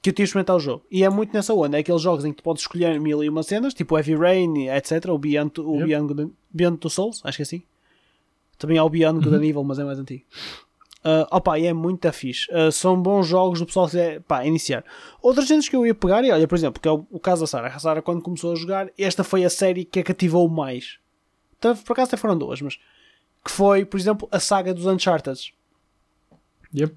que eu tive de experimentar o jogo. E é muito nessa onda, é aqueles jogos em que tu podes escolher mil e uma cenas, tipo Heavy Rain, etc. O Beyond, o Yep. Beyond, Beyond Souls, acho que é assim. Também há o Beyond Good and Evil, mas é mais antigo. Uh, opa, e é muito fixe. Uh, são bons jogos do pessoal quiser pá, iniciar. Outras cenas que eu ia pegar, e olha, por exemplo, que é o, o caso da Sara. A Sara, quando começou a jogar, esta foi a série que a cativou mais. Então, por acaso até foram duas, mas que foi, por exemplo, a saga dos Uncharted. Yep.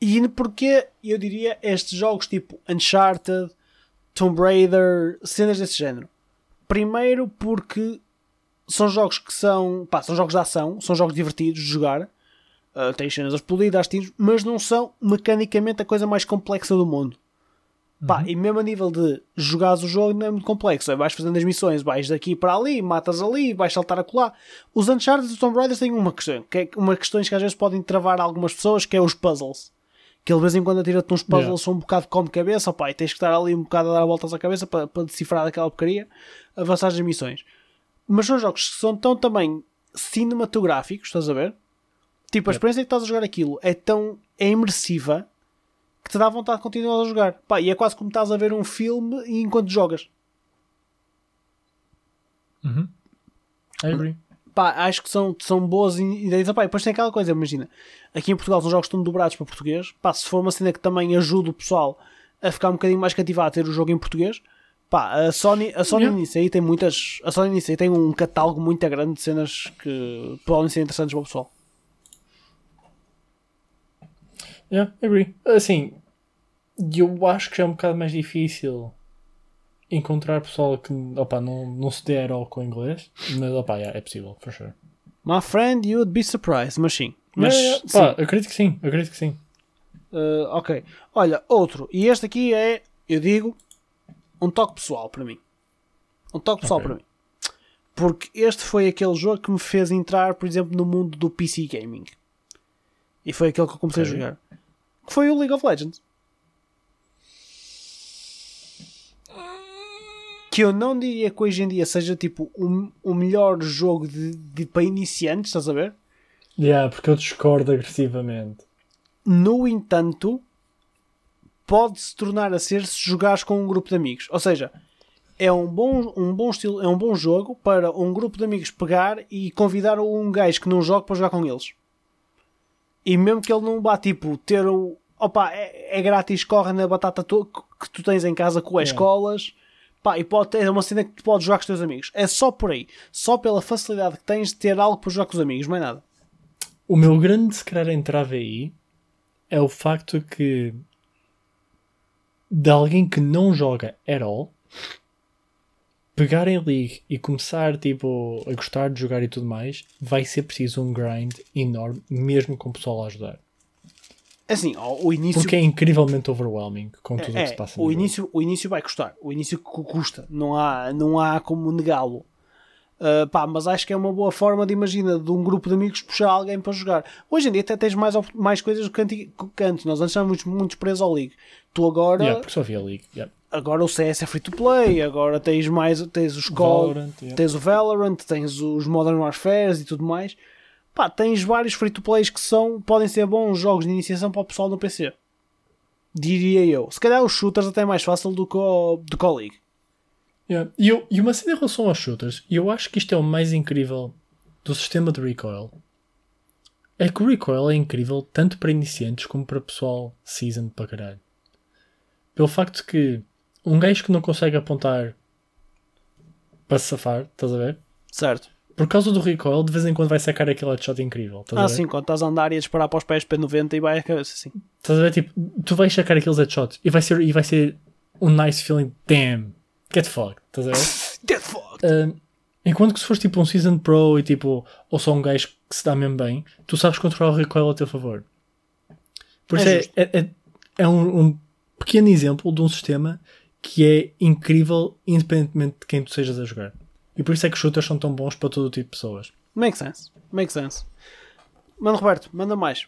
E porque eu diria estes jogos tipo Uncharted, Tomb Raider, cenas desse género. Primeiro porque são jogos que são, pá, são jogos de ação, são jogos divertidos de jogar. Uh, cenas a explodir, tiros, mas não são mecanicamente a coisa mais complexa do mundo. Pá, e mesmo a nível de jogares o jogo não é muito complexo. É, vais fazendo as missões, vais daqui para ali, matas ali, vais saltar a colar. Os Uncharted e os Tomb Raiders têm uma questão, que é uma questões que às vezes podem travar algumas pessoas, que é os puzzles. Que ele de vez em quando atira-te uns puzzles, Yeah. são um bocado como cabeça, pá, e tens que estar ali um bocado a dar voltas à cabeça para, para decifrar aquela porcaria, avançar as missões. Mas são jogos que são tão também cinematográficos, estás a ver? Tipo, a experiência que estás a jogar aquilo é tão é imersiva que te dá vontade de continuar a jogar. Pá, e é quase como estás a ver um filme enquanto jogas. Uhum. I agree. Pá, acho que são, são boas ideias. Pá, e depois tem aquela coisa, imagina. Aqui em Portugal são jogos tão dobrados para português. Pá, se for uma cena que também ajuda o pessoal a ficar um bocadinho mais cativado a ter o jogo em português. Pá, a Sony, a Sony Yeah. nisso aí tem muitas. A Sony nisso aí tem um catálogo muito grande de cenas que podem ser interessantes para o pessoal. Yeah, agree. Assim, eu acho que já é um bocado mais difícil encontrar pessoal que opa, não, não se der ao com inglês, mas opa, yeah, é possível, for sure. My friend, you would be surprised, mas sim. Mas, Yeah, yeah. sim. Pá, acredito que sim, acredito que sim. Uh, ok. Olha, outro. E este aqui é, eu digo, um toque pessoal para mim. Um toque pessoal Ok. para mim. Porque este foi aquele jogo que me fez entrar, por exemplo, no mundo do PC Gaming. E foi aquele que eu comecei Ok. a jogar. Que foi o League of Legends. Que eu não diria que hoje em dia seja tipo o, o melhor jogo de, de- para iniciantes, estás a ver? Yeah, porque eu discordo agressivamente. No entanto, pode se tornar a ser se jogares com um grupo de amigos. Ou seja, é um bom, um bom estilo, é um bom jogo para um grupo de amigos pegar e convidar um gajo que não joga para jogar com eles. E mesmo que ele não vá tipo ter o opa, é, é grátis, corre na batata to- que tu tens em casa com as Yeah. escolas. Pá, e pode é uma cena que tu podes jogar com os teus amigos. É só por aí. Só pela facilidade que tens de ter algo para jogar com os amigos, mais nada. O meu grande se calhar entrave aí é o facto que de alguém que não joga at all pegar em League e começar tipo, a gostar de jogar e tudo mais, vai ser preciso um grind enorme, mesmo com o pessoal a ajudar. Assim, ó, o início Porque é incrivelmente overwhelming com tudo o que É, se passa o no jogo. início, o início vai custar. O início cu- custa. Não há, não há como negá-lo. Uh, pá, mas acho que é uma boa forma de, imagina, de um grupo de amigos puxar alguém para jogar. Hoje em dia até tens mais, mais coisas do que antes. Nós antes estávamos muito presos ao League. Tu agora, Yeah, porque só havia League. Yeah. agora o CS é free to play, agora tens mais, tens os Call, Valorant, yeah. tens o Valorant, tens os Modern Warfare e tudo mais. Pá, tens vários free to plays que são, podem ser bons jogos de iniciação para o pessoal no PC. Diria eu. Se calhar os shooters até é mais fácil do que o, do que o League. Yeah. E, eu, e uma cena em relação aos shooters, e eu acho que isto é o mais incrível do sistema de recoil, é que o recoil é incrível tanto para iniciantes como para pessoal seasoned para caralho. Pelo facto que um gajo que não consegue apontar para se safar, estás a ver? Certo. Por causa do recoil, de vez em quando vai sacar aquele headshot incrível. Ah, sim, quando estás a andar e a disparar para os pés P90 e vai a cabeça, sim. Estás a ver? Tipo, tu vais sacar aqueles headshots e vai ser, e vai ser um nice feeling. Damn, get fucked. Estás a ver? (laughs) Get fucked! Uh, enquanto que se fores tipo um Season Pro e tipo, ou só um gajo que se dá mesmo bem, tu sabes controlar o recoil a teu favor. Por É isso é, é, é, é um, um pequeno exemplo de um sistema que é incrível independentemente de quem tu sejas a jogar. E por isso é que os shooters são tão bons para todo o tipo de pessoas. Make sense. Make sense. Mano Roberto, manda mais.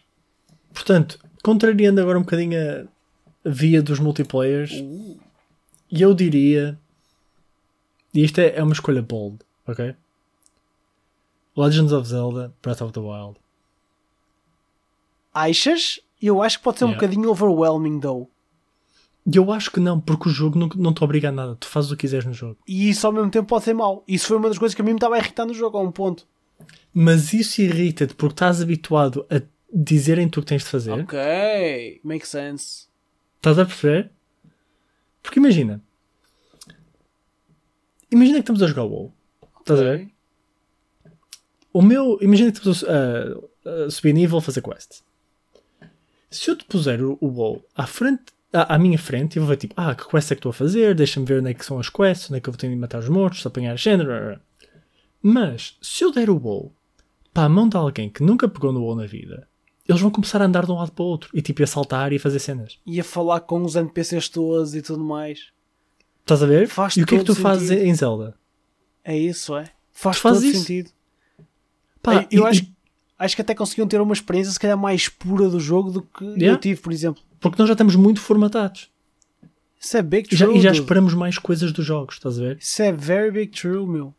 Portanto, contrariando agora um bocadinho a, via dos multiplayers, Uh. eu diria. E isto é, é uma escolha bold, ok? Legends of Zelda Breath of the Wild. Achas? Eu acho que pode ser um Yeah. bocadinho overwhelming, though. E eu acho que não, porque o jogo não, não te obriga a nada. Tu fazes o que quiseres no jogo. E isso ao mesmo tempo pode ser mau. Isso foi uma das coisas que a mim me estava a irritar no jogo, a um ponto. Mas isso irrita-te porque estás habituado a dizerem-te o que tens de fazer. Ok, make sense. Estás a perceber? Porque imagina. Imagina que estamos a jogar WoW. Estás a ver? O meu. Imagina que estamos a, a subir nível, fazer quests. Se eu te puser o, o WoW à frente. À, à minha frente, eu vou ver tipo, ah, que quest é que estou a fazer? Deixa-me ver onde é que são as quests, onde é que eu vou ter de matar os mortos, se apanhar a género. Mas, se eu der o WoW para a mão de alguém que nunca pegou no WoW na vida, eles vão começar a andar de um lado para o outro e tipo a saltar e a fazer cenas. Ia falar com os NPCs todos e tudo mais. Estás a ver? Faz e o que é que tu todo fazes sentido. em Zelda? É isso, é? Faz fazes todo isso? sentido. Pá, eu e- acho, e- acho que até conseguiam ter uma experiência se calhar mais pura do jogo do que eu Yeah. tive, por exemplo. Porque nós já estamos muito formatados. Isso é big E já, true. e já esperamos mais coisas dos jogos, estás a ver? Isso é very big true, meu.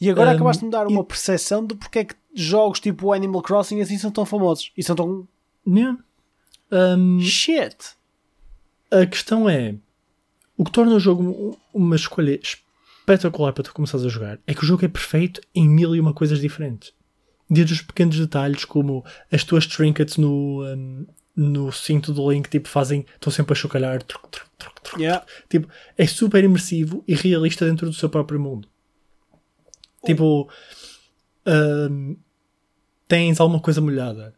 E agora Um, acabaste de me dar e- uma percepção de porque é que jogos tipo o Animal Crossing assim são tão famosos. E são tão. Yeah. Um, Shit! a questão é: o que torna o jogo um- uma escolha espetacular para tu começares a jogar é que o jogo é perfeito em mil e uma coisas diferentes. Desde os pequenos detalhes, como as tuas trinkets no, um, no cinto do Link, tipo, fazem, estão sempre a chocalhar. truc, truc, truc, truc, Yeah. Tipo, é super imersivo e realista dentro do seu próprio mundo. Tipo, hum, tens alguma coisa molhada.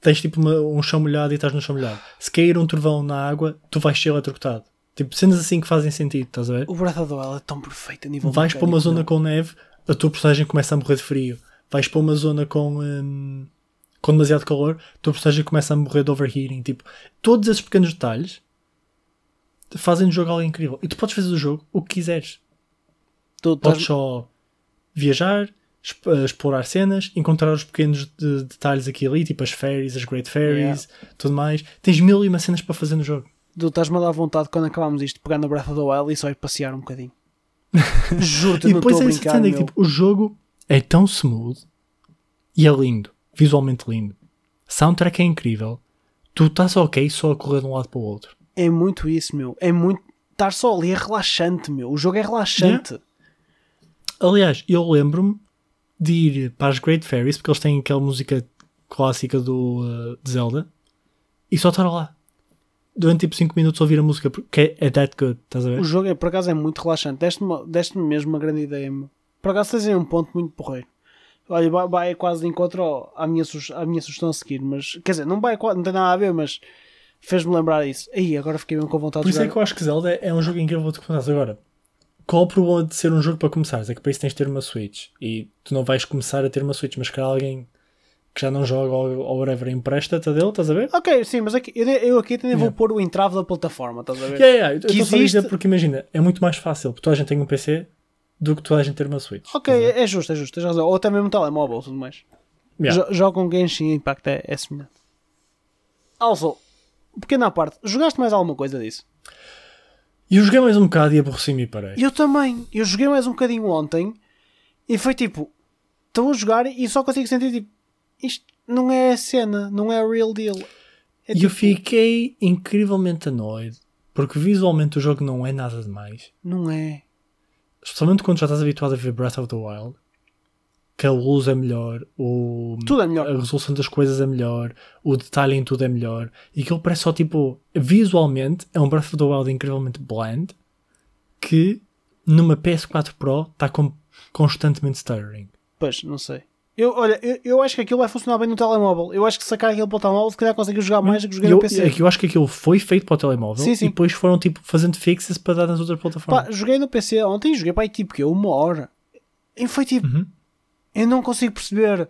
Tens tipo uma- um chão molhado e estás no chão molhado. Se cair um trovão na água, tu vais ser eletrocutado. Tipo, cenas assim que fazem sentido, estás a ver? O Breath of the Wild é tão perfeito a nível Vais para uma zona meu. com neve, a tua personagem começa a morrer de frio. Vais para uma zona com, hum, com demasiado calor, a tua personagem começa a morrer de overheating. Tipo, todos esses pequenos detalhes fazem do jogo algo incrível. E tu podes fazer do jogo o que quiseres. Tu Podes só viajar, eh, explorar cenas, encontrar os pequenos de- detalhes aqui e ali, tipo as fairies, as great fairies, tudo mais. Tens mil e uma cenas para fazer no jogo. Tu estás-me a dar vontade quando acabámos isto, pegar no Breath of the Wild e só ir passear um bocadinho. (laughs) Juro-te, E não depois estou a é essa brincar. cena, meu. que, tipo, o jogo é tão smooth e é lindo, visualmente lindo. Soundtrack é incrível. Tu estás ok só a correr de um lado para o outro. É muito isso, meu. É muito. Estar só ali é relaxante, meu. O jogo é relaxante. Aliás, eu lembro-me de ir para as Great Fairies, porque eles têm aquela música clássica do uh, de Zelda, e só estar lá. Durante tipo 5 minutos ouvir a música, porque é, é that good, estás a ver? O jogo, é, por acaso, é muito relaxante. Deste-me deste mesmo uma grande ideia, meu. Por acaso, tens aí um ponto muito porreiro. Olha, vai, vai quase de encontro à minha, à minha sugestão a seguir, mas quer dizer, não, vai, não tem nada a ver, mas fez-me lembrar isso. Aí, agora fiquei mesmo com vontade Por de isso é jogar. que eu acho que Zelda é um jogo incrível de começar agora. Qual o problema de ser um jogo para começares? É que para isso tens de ter uma Switch. E tu não vais começar a ter uma Switch, mas que alguém que já não joga ou, ou whatever empresta-te a dele, estás a ver? Ok, sim, mas aqui, eu, eu aqui também vou Yeah. pôr o entrave da plataforma, estás a ver? Yeah, yeah, eu Que a existe- dizer porque imagina, é muito mais fácil, porque toda a gente tem um PC do que toda a gente ter uma Switch. Ok, é justo, é justo, tens razão. Ou até mesmo telemóvel, tudo mais. Yeah. Jo- Jogo com Genshin Impact é, é semelhante. Also, pequena parte, jogaste mais alguma coisa disso? Eu joguei mais um bocado e aborreci-me e parei. Eu também. Eu joguei mais um bocadinho ontem e foi tipo, estou a jogar e só consigo sentir tipo, isto não é a cena, não é a real deal. É E eu tipo, fiquei incrivelmente annoyed porque visualmente o jogo não é nada demais. Não é. Especialmente quando já estás habituado a ver Breath of the Wild, que a luz é melhor, o, Tudo é melhor. a resolução das coisas é melhor, o detalhe em tudo é melhor, e aquilo parece só tipo, visualmente, é um Breath of the Wild incrivelmente bland, que numa PS4 Pro está com, constantemente stuttering. Pois, não sei. Eu, olha, eu, eu acho que aquilo vai funcionar bem no telemóvel. Eu acho que sacar aquilo para o telemóvel, se calhar conseguir jogar mais do que eu, no PC. é que eu acho que aquilo foi feito para o telemóvel Sim, sim. e depois foram tipo fazendo fixes para dar nas outras plataformas. Pá, joguei no PC ontem, joguei para aí tipo que uma hora. E foi tipo, Uhum. eu não consigo perceber.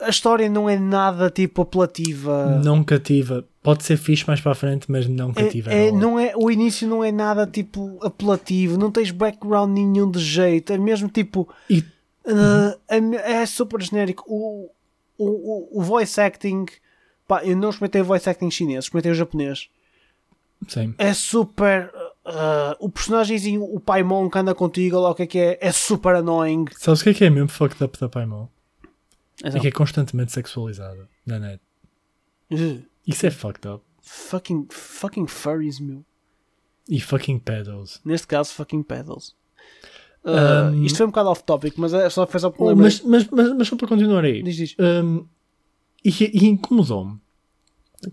A história não é nada tipo apelativa. Não cativa. Pode ser fixe mais para a frente, mas não cativa. É, é, não é, o início não é nada tipo apelativo, não tens background nenhum de jeito, é mesmo tipo E uh, é, é super genérico. O, o, o, o voice acting, pá, eu não experimentei voice acting chinês, experimentei o japonês. sim. É super. uh, o personagemzinho, o Paimon que anda contigo, olha lá o que é que é, é super annoying. Sabes o que é que é mesmo fucked up da Paimon? É Então, que é constantemente sexualizada na net. uh, Isso é fucked up. fucking, fucking furries, meu. E fucking pedos. Neste caso, fucking pedals. Uh, Um, isto foi um bocado off topic, mas é só foi só me Oh, mas, mas, mas, mas só para continuar aí. Diz, diz. Um, e, e incomodou-me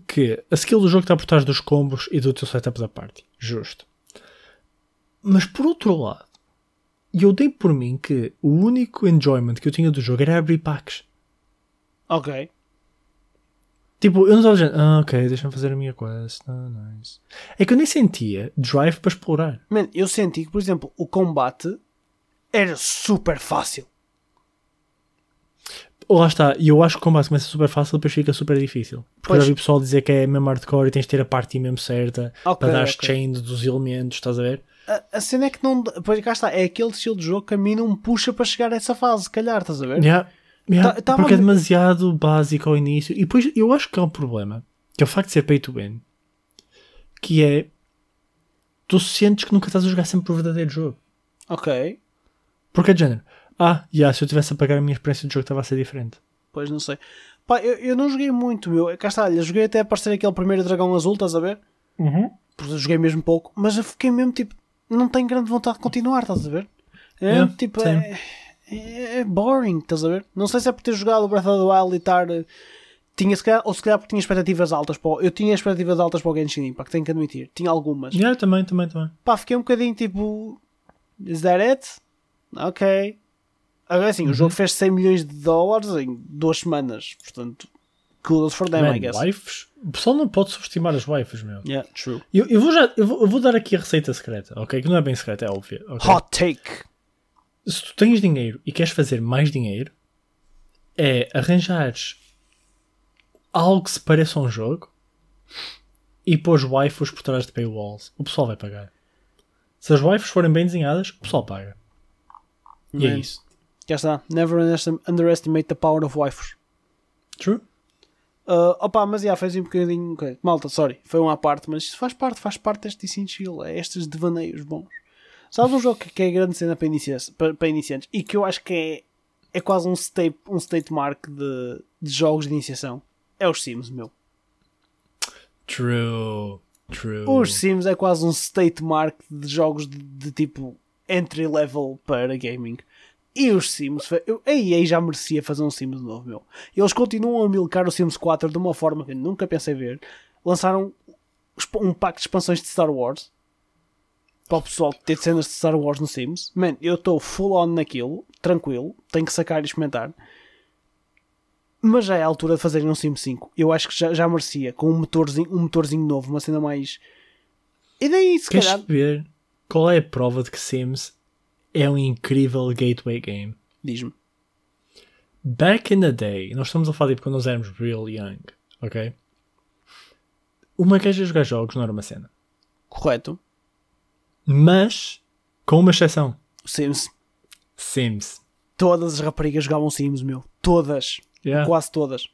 que a skill do jogo está por trás dos combos e do teu setup da party. Justo. Mas por outro lado, eu dei por mim que o único enjoyment que eu tinha do jogo era abrir packs. Ok. Tipo, eu não estava dizendo, ah, ok, deixa-me fazer a minha quest. Ah, nice. É que eu nem sentia drive para explorar. Man, eu senti que, por exemplo, o combate era super fácil. Lá está, e eu acho que o combate começa super fácil depois fica super difícil. Porque Pois. eu já vi o pessoal dizer que é mesmo hardcore e tens de ter a party mesmo certa Ok, para dar ok. chain dos elementos, estás a ver? A, a cena é que não. Pois cá está, é aquele estilo de jogo que a mim não me puxa para chegar a essa fase, se calhar, estás a ver? Yeah, yeah, Tá- tava- porque é demasiado básico ao início. E depois eu acho que há um problema, que é o facto de ser pay to win, que é tu sentes que nunca estás a jogar sempre o verdadeiro jogo. Ok. Porque é de género, ah, yeah, se eu tivesse a pagar a minha experiência de jogo estava a ser diferente. Pois não sei. Pá, eu, eu não joguei muito, meu. Cá está, olha, joguei até aparecer aquele primeiro dragão azul, estás a ver? Porque eu joguei mesmo pouco, mas eu fiquei mesmo tipo, não tenho grande vontade de continuar, estás a ver? É Yeah, tipo, é, é, é boring, estás a ver? Não sei se é por ter jogado o Breath of the Wild e estar. eh, Tinha, se calhar, ou se calhar porque tinha expectativas altas para o, Eu tinha expectativas altas para o Genshin Impact, tenho que admitir. Tinha algumas. Yeah, também, também, também. Pá, fiquei um bocadinho tipo. Is that it? Ok. Agora sim, o Uhum. jogo fez 100 milhões de dólares em duas semanas. Portanto, kudos for them, I Man, guess. waifus, o pessoal não pode subestimar as waifus, meu. Yeah, true. Eu, eu vou já, eu vou, eu vou dar aqui a receita secreta, ok? Que não é bem secreta, é óbvio. ok? Hot take. Se tu tens dinheiro e queres fazer mais dinheiro, é arranjares algo que se pareça a um jogo e pôs waifus por trás de paywalls. O pessoal vai pagar. Se as waifus forem bem desenhadas, o pessoal paga. E é isso. Já está. Never underestim- underestimate the power of waifus. True? Uh, opa, mas já fez um bocadinho. ok. Malta, sorry, foi uma à parte, mas isso faz parte, faz parte deste Chill, é estes devaneios bons. Sabes um jogo que, que é grande cena para, inicia- para, para iniciantes e que eu acho que é, é quase um state, um state mark de, de jogos de iniciação? É os Sims, meu. True. True. Os Sims é quase um state mark de jogos de, de tipo entry level para gaming. E os Sims, eu- a EA já merecia fazer um Sims novo, meu. Eles continuam a milcar o Sims 4 de uma forma que eu nunca pensei ver. Lançaram um pack de expansões de Star Wars para o pessoal ter cenas de Star Wars no Sims. Man, eu estou full on naquilo, tranquilo, tenho que sacar e experimentar. Mas já é a altura de fazerem um Sims 5. Eu acho que já, já merecia, com um motorzinho, um motorzinho novo, uma cena mais. E daí, se Queres calhar. saber qual é a prova de que Sims é um incrível gateway game? Diz-me. Back in the day, nós estamos a falar de quando nós éramos real young, ok? Uma gaja a jogar jogos não era uma cena. Correto. Mas, com uma exceção. O Sims. Sims. Todas as raparigas jogavam Sims, meu. Todas. Yeah. Quase todas.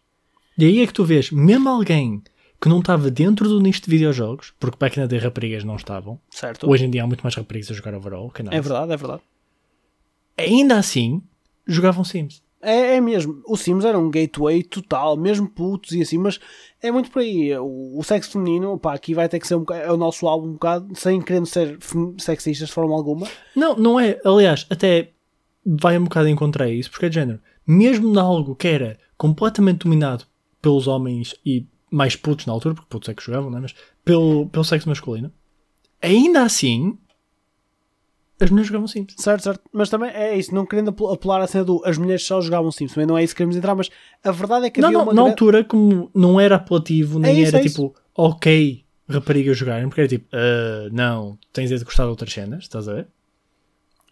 E aí é que tu vês, mesmo alguém que não estava dentro do nicho de videojogos, porque back the day raparigas não estavam, Certo? hoje em dia há muito mais raparigas a jogar overall, que É verdade, é verdade. ainda assim jogavam Sims. É, é mesmo. O Sims era um gateway total, mesmo putos e assim, mas é muito por aí. O, o sexo feminino, pá, aqui vai ter que ser um é o nosso álbum um bocado, sem querendo ser sexistas de forma alguma. Não, não é. Aliás, até vai um bocado em contra isso, porque é de género. Mesmo em algo que era completamente dominado pelos homens e mais putos na altura, porque putos é que jogavam, não é? Mas pelo, pelo sexo masculino, ainda assim as mulheres jogavam Sims. Certo, certo. Mas também é isso, não querendo apel- apelar a cena do as mulheres só jogavam Sims, também não é isso que queremos entrar, mas a verdade é que Não, havia não, uma na gra- altura, como não era apelativo, nem É isso, era é tipo, ok, raparigas jogarem, porque era tipo, "Ah, não, tens de gostar de outras cenas, estás a ver?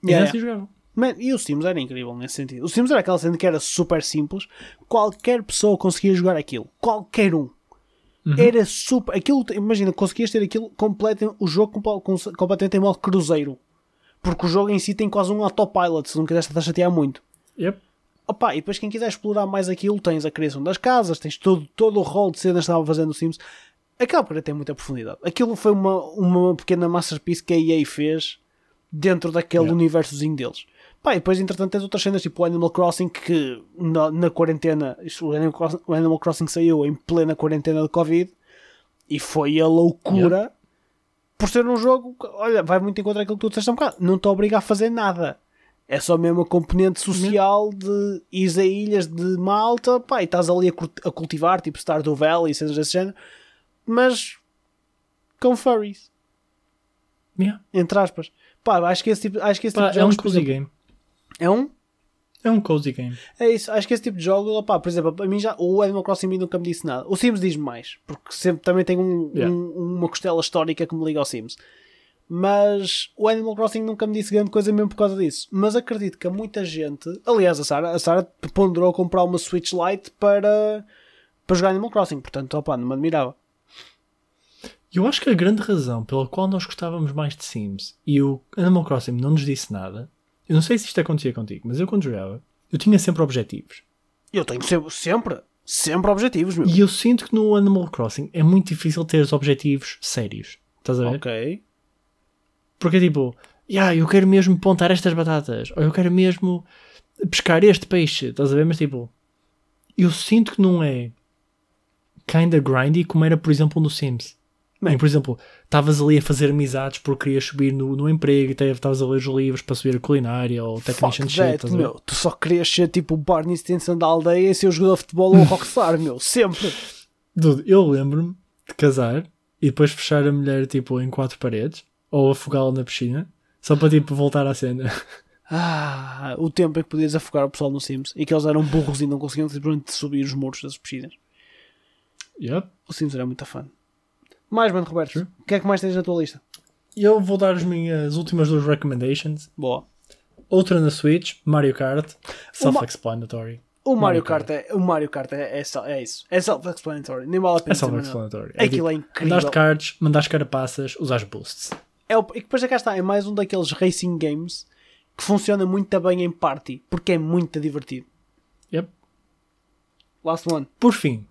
E Yeah, assim jogavam. Man, e o Sims era incrível nesse sentido. O Sims era aquela cena que era super simples, qualquer pessoa conseguia jogar aquilo, qualquer um. Uhum. Era super. Aquilo, imagina, conseguias ter aquilo completo, o jogo completamente em modo cruzeiro. Porque o jogo em si tem quase um autopilot, se não quiseres estar a chatear muito. Yep. Opa, e depois quem quiser explorar mais aquilo, tens a criação das casas, tens todo, todo o rol de cenas que estava fazendo o Sims. Acaba por ter muita profundidade. Aquilo foi uma, uma pequena masterpiece que a EA fez dentro daquele Yeah. universozinho deles. Pá, e depois, entretanto, tens outras cenas tipo o Animal Crossing que na, na quarentena, isto, o, Animal Crossing, o Animal Crossing saiu em plena quarentena de Covid e foi a loucura por ser um jogo, que, olha, vai muito em contra aquilo que tu disseste um bocado. Não te obriga a fazer nada. É só mesmo a componente social de ires a ilhas de Malta, pá, e estás ali a, a cultivar, tipo Stardew Valley e cenas desse género, mas com furries, Yeah. entre aspas. Pá, acho que esse tipo, acho que esse Pá, tipo de é um cozy game. É um É um cozy game. É isso, acho que esse tipo de jogos, opá, por exemplo, a mim já, o Animal Crossing mim nunca me disse nada. O Sims diz-me mais, porque sempre também tem um- Yeah. um- uma costela histórica que me liga ao Sims. Mas o Animal Crossing nunca me disse grande coisa mesmo por causa disso. Mas acredito que a muita gente, aliás, a Sara, a Sara ponderou comprar uma Switch Lite para, para jogar Animal Crossing, portanto, opá, não me admirava. Eu acho que a grande razão pela qual nós gostávamos mais de Sims e o Animal Crossing não nos disse nada, eu não sei se isto acontecia contigo, mas eu quando jogava, eu tinha sempre objetivos. Eu tenho sempre, sempre, sempre objetivos, meu. E eu sinto que no Animal Crossing é muito difícil ter os objetivos sérios. Estás a ver? Ok. Porque é tipo, yeah, eu quero mesmo pontar estas batatas, ou eu quero mesmo pescar este peixe, estás a ver? Mas tipo, eu sinto que não é kinda grindy como era, por exemplo, no Sims. Bem. Em, por exemplo, estavas ali a fazer amizades porque querias subir no, no emprego e estavas a ler os livros para subir a culinária ou technician Fuck shit, that, meu. Tu só querias ser tipo o Barney Stinson da aldeia e ser o jogador de futebol ou o rockstar, meu. Sempre. Dude, eu lembro-me de casar e depois fechar a mulher tipo em quatro paredes ou afogá-la na piscina só para tipo voltar à cena. (laughs) Ah, o tempo em que podias afogar o pessoal no Sims e que eles eram burros e não conseguiam simplesmente subir os muros das piscinas. yep. O Sims era muito fã. Mais, mano, Roberto. O que é que mais tens na tua lista? Eu vou dar as minhas últimas duas recommendations. Boa. Outra na Switch, Mario Kart, self-explanatory. O Mario, Mario Kart, é, o Mario Kart é, é, é isso. É self-explanatory. Nem vale a É pena nada. self-explanatory. É Aquilo é tipo, incrível. Mandaste cards, mandaste carapaças, usaste boosts. É o, e depois já cá está. É mais um daqueles racing games que funciona muito bem em party. Porque é muito divertido. Yep. Last one. Por fim,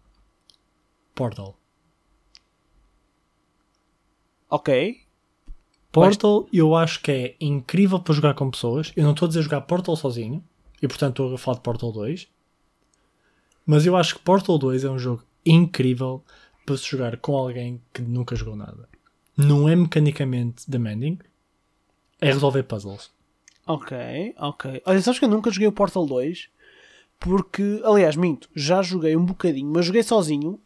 Portal. Ok. Portal eu acho que é incrível para jogar com pessoas. Eu não estou a dizer jogar Portal sozinho. E portanto estou a falar de Portal 2. Mas eu acho que Portal 2 é um jogo incrível para se jogar com alguém que nunca jogou nada. Não é mecanicamente demanding. É resolver puzzles. Ok, ok. Olha, sabes que eu nunca joguei o Portal 2 porque, aliás, minto, já joguei um bocadinho, mas joguei sozinho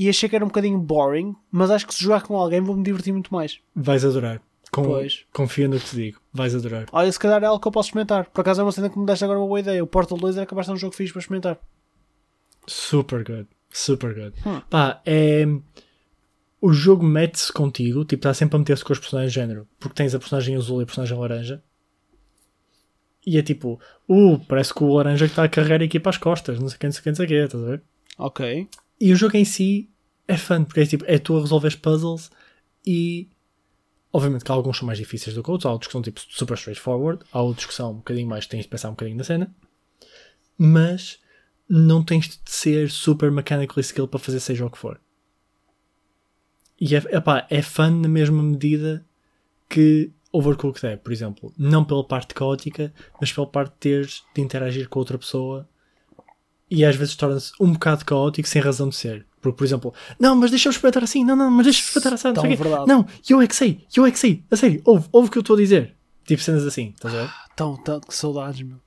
e achei que era um bocadinho boring, mas acho que se jogar com alguém vou me divertir muito mais. Vais adorar. Com, Pois. Confia no que te digo. Vais adorar. Olha, se calhar é algo que eu posso experimentar. Por acaso é uma cena que me deste agora uma boa ideia. O Portal 2 era capaz de ser um jogo fixe para experimentar. Super good. Super good. Hum. Pá, é. O jogo mete-se contigo, tipo, está sempre a meter-se com os personagens de género, porque tens a personagem azul e a personagem laranja. E é tipo, uh, parece que o laranja que está a carregar aqui para as costas, não sei quem, não sei quem, não sei o quê, estás a ver? Ok. E o jogo em si é fun, porque é tipo, é tu a resolver puzzles e Obviamente que alguns são mais difíceis do que outros, há outros que são tipo super straightforward, há outros que são um bocadinho mais, tens de pensar um bocadinho na cena, mas não tens de ser super mechanically skilled para fazer seja o que for. E é, epá, é fun na mesma medida que Overcooked é, por exemplo. Não pela parte caótica, mas pela parte de teres de interagir com outra pessoa e às vezes torna-se um bocado caótico sem razão de ser. Porque, por exemplo, não, mas deixa-me experimentar assim, não, não, mas deixa-me experimentar assim, não, verdade. não, eu é que sei, eu é que sei, a sério, ouve, ouve o que eu estou a dizer. Tipo cenas assim, estás a ver? Tão, tão, que saudades, meu.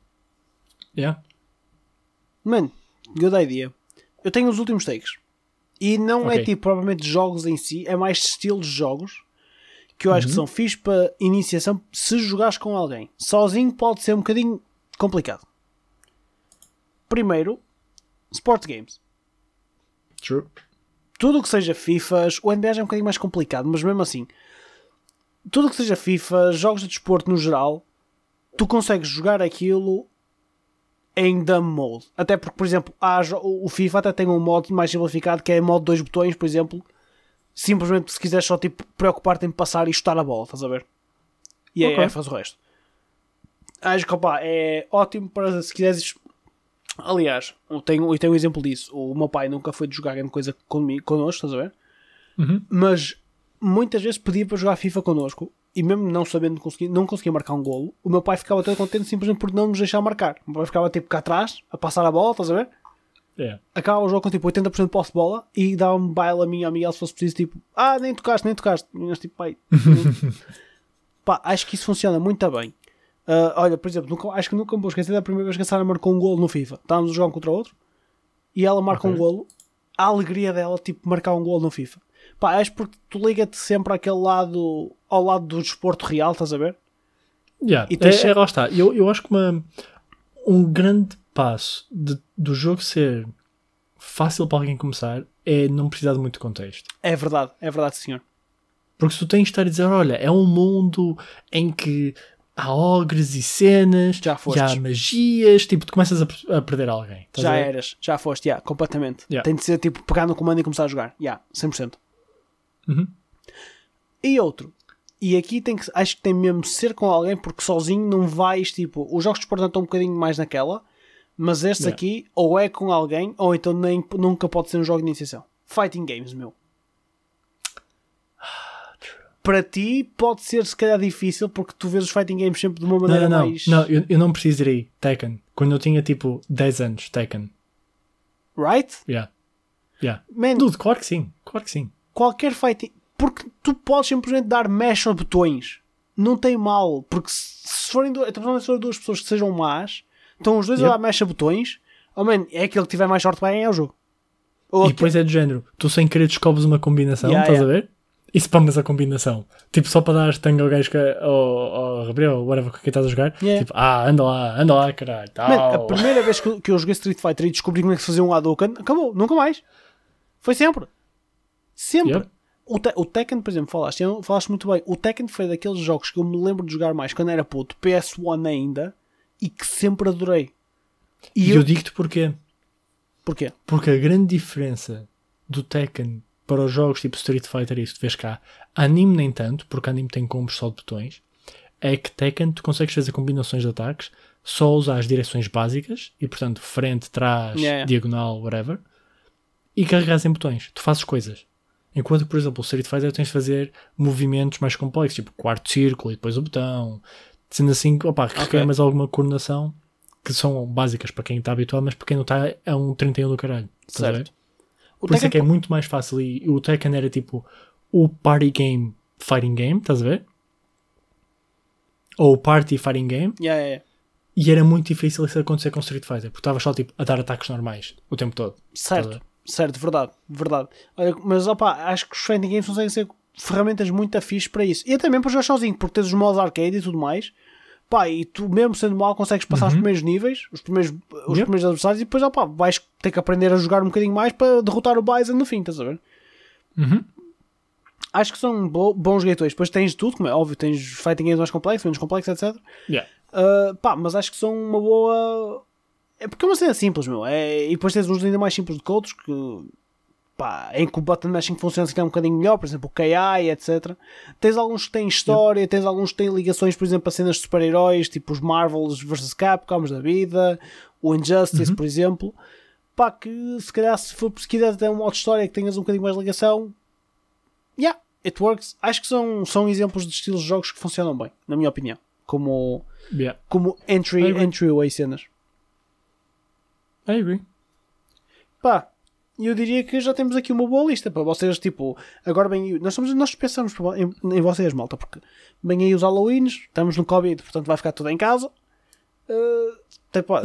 Yeah. Mano, good idea. Eu tenho os últimos takes. E não é Ok. tipo propriamente jogos em si, é mais estilos de jogos que eu acho Uhum. que são fixe para iniciação se jogares com alguém. Sozinho pode ser um bocadinho complicado. Primeiro, Sport Games. True. Tudo o que seja FIFAs, o NBA já é um bocadinho mais complicado, mas mesmo assim, tudo o que seja FIFA, jogos de desporto no geral, tu consegues jogar aquilo em dumb mode. Até porque, por exemplo, há o FIFA até tem um modo mais simplificado que é modo dois botões, por exemplo. Simplesmente se quiseres só tipo, preocupar-te em passar e chutar a bola, estás a ver? E aí Ok. é, faz o resto. Acho que opa, é ótimo para se quiseres. Aliás, eu tenho, eu tenho um exemplo disso. O meu pai nunca foi de jogar grande coisa comigo, connosco, estás a ver? Uhum. Mas muitas vezes pedia para jogar FIFA connosco e mesmo não sabendo conseguir, não conseguia marcar um golo, o meu pai ficava todo contente simplesmente por não nos deixar marcar. O meu pai ficava tipo cá atrás, a passar a bola, estás a ver? Yeah. Acabava o jogo com tipo 80% de posse de bola e dava um baile a mim e ao Miguel se fosse preciso, tipo, ah, nem tocaste, nem tocaste. E nós tipo, pai. (laughs) Pá, acho que isso funciona muito bem. Ah, olha, por exemplo, nunca- acho que nunca me vou esquecer da primeira vez que a Sara marcou um golo no FIFA. Estávamos a jogar um contra o outro e ela marca Ok. um golo. A alegria dela, tipo, marcar um golo no FIFA. Pá, acho porque tu liga-te sempre àquele lado, ao lado do desporto real, estás a ver? Yeah. E tens é, é, lá está. Eu, eu acho que uma, um grande passo de- do jogo ser fácil para alguém começar é não precisar de muito contexto. É verdade, é verdade, senhor. Porque se tu tens de estar a dizer, olha, é um mundo em que há ogres e cenas, Já e fostes. há magias, tipo, tu começas a, a perder alguém. A Já ver? eras, já foste, já, completamente. Yeah. Tem de ser tipo pegar no comando e começar a jogar, já, 100%. Uhum. E outro, e aqui tem que, acho que tem mesmo de ser com alguém porque sozinho não vais, tipo, os jogos de esporte estão um bocadinho mais naquela, mas este Yeah. aqui ou é com alguém ou então nem, nunca pode ser um jogo de iniciação. Fighting games, meu. Para ti pode ser se calhar difícil porque tu vês os fighting games sempre de uma maneira não, não, mais. não eu, eu não preciso ir aí. Tekken. Quando eu tinha tipo 10 anos, Tekken. Right? Yeah. Yeah. Man, Dude, claro que sim. Claro que sim. qualquer fighting. Porque tu podes simplesmente dar mesh a botões. Não tem mal. Porque se forem duas, então, se forem duas pessoas que sejam más, estão os dois Yep. a dar mesh a botões. Oh man, é aquele que tiver mais sorte vai ganhar o jogo. Ou E aquele- depois é do género. Tu sem querer descobres uma combinação, Yeah, estás yeah. a ver? E spamas a combinação. Tipo, só para dar tango ao gajo que, ao, ao Gabriel, ou whatever com quem estás a jogar. Yeah. Tipo, ah, anda lá, anda lá, caralho. Man, a primeira vez que, eu- que eu joguei Street Fighter e descobri como é que se fazia um Hadouken, acabou, nunca mais. Foi sempre. Sempre. Yep. O, Te- o Tekken, por exemplo, falaste, eu- falaste muito bem. O Tekken foi daqueles jogos que eu me lembro de jogar mais quando era puto, PS1 ainda, e que sempre adorei. E E eu. eu digo-te porquê. Porquê? Porque a grande diferença do Tekken para os jogos tipo Street Fighter e isso que vês cá, anime nem tanto, porque anime tem combos só de botões, é que Tekken tu consegues fazer combinações de ataques só usar as direções básicas e portanto frente, trás, Yeah, diagonal, whatever, e carregas em botões. Tu fazes coisas. Enquanto, por exemplo, o Street Fighter tens de fazer movimentos mais complexos, tipo quarto círculo e depois o botão, sendo assim, opa, que requer mais alguma coordenação que são básicas para quem está habituado, mas para quem não está é um 31 do caralho. Certo. O Por isso é que é Tekken, muito mais fácil. E o Tekken era tipo o party game fighting game, estás a ver? Ou o party fighting game. Yeah, yeah, yeah. E era muito difícil isso acontecer com Street Fighter, porque estava só tipo a dar ataques normais o tempo todo. Certo, certo, verdade, verdade. Olha, mas opa, acho que os fighting games conseguem ser ferramentas muito afixes para isso. E mesmo para jogar sozinho, porque tens os modos arcade e tudo mais. Pá, e tu mesmo sendo mal consegues passar os primeiros níveis, os primeiros, os Uhum. Yep. primeiros adversários e depois opa, vais ter que aprender a jogar um bocadinho mais para derrotar o Bison no fim, estás a ver? Uhum. Acho que são bo- bons gateways. Depois tens tudo, como é óbvio, tens fighting games mais complexos, menos complexos, etc. Yeah. Uh, pá, mas acho que são uma boa. É porque é uma cena simples, meu. É... E depois tens uns ainda mais simples do que outros que. Pá, em que o button mashing funciona se calhar um bocadinho melhor, por exemplo o KI, etc. Tens alguns que têm história, tens alguns que têm ligações, por exemplo, a cenas de super-heróis, tipo os Marvels vs Capcoms da vida, o Injustice, por exemplo. Pá, que se calhar se for se quiseres ter um modo história que tenhas um bocadinho mais ligação, yeah, it works. Acho que são, são exemplos de estilos de jogos que funcionam bem, na minha opinião. Como, Yeah. como entry, entryway cenas. I agree. Pá, eu diria que já temos aqui uma boa lista para vocês, tipo, agora bem, nós, somos, nós pensamos em, em vocês, malta, porque bem aí os Halloweens, estamos no Covid, portanto vai ficar tudo em casa. Uh,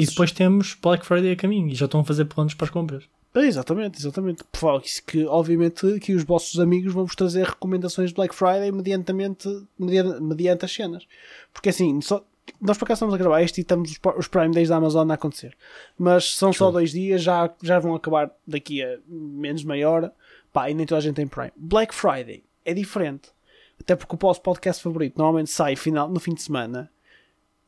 E depois temos Black Friday a caminho e já estão a fazer planos para as compras. É, exatamente, exatamente. Por que obviamente que os vossos amigos vão vos trazer recomendações de Black Friday mediante, mediante, mediante as cenas. Porque assim, só, nós por acaso estamos a gravar isto e estamos os, Prime Days da Amazon a acontecer. Mas são só dois dias, já, já vão acabar daqui a menos meia hora. Pá, e nem toda a gente tem Prime. Black Friday é diferente. Até porque o vosso podcast favorito normalmente sai final, no fim de semana.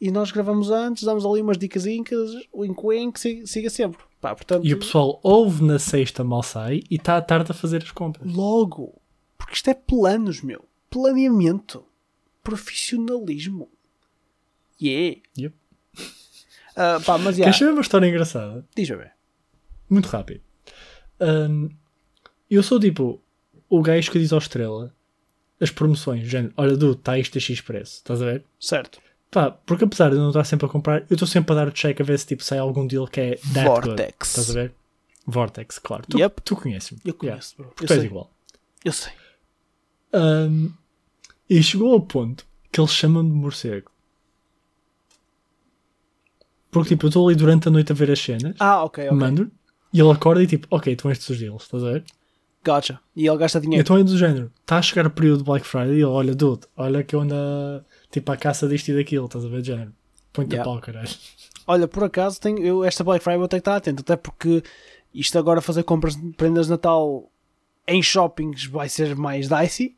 E nós gravamos antes, damos ali umas dicas wink siga, siga sempre. Pá, portanto, E o pessoal ouve na sexta mal sai e está à tarde a fazer as compras. Logo. Porque isto é planos, meu. Planeamento. Profissionalismo. Yeah. Yep. Ah, pá, mas já. Queres saber uma história engraçada? Diz a ver. Muito rápido. Ahm, eu sou tipo o gajo que diz ao Estrela as promoções, género, olha, du, está isto a X preço, estás a ver? Certo. Pá, porque apesar de eu não estar sempre a comprar, eu estou sempre a dar o check a ver se tipo, sai algum deal que é that good. Vortex. Estás a ver? Vortex, claro. Tu, Yep. tu conheces-me. Eu conheço, bro. Porque Eu tu és igual. Eu sei. Ahm, e chegou ao ponto que eles chamam de morcego. Porque tipo, eu estou ali durante a noite a ver as cenas, Ah, ok, ok. mando e ele acorda e tipo, ok, estão estes os deals, estás a ver? Gotcha. E ele gasta dinheiro. Então é do género, está a chegar o período de Black Friday e ele, olha, dude, olha que eu ando a- tipo à caça disto e daquilo, estás a ver, de género? Põe-te Yeah. a pau, caralho. Olha, por acaso, tenho, eu, esta Black Friday vou ter que estar atento. Até porque isto agora fazer compras de prendas de Natal em shoppings vai ser mais dicey.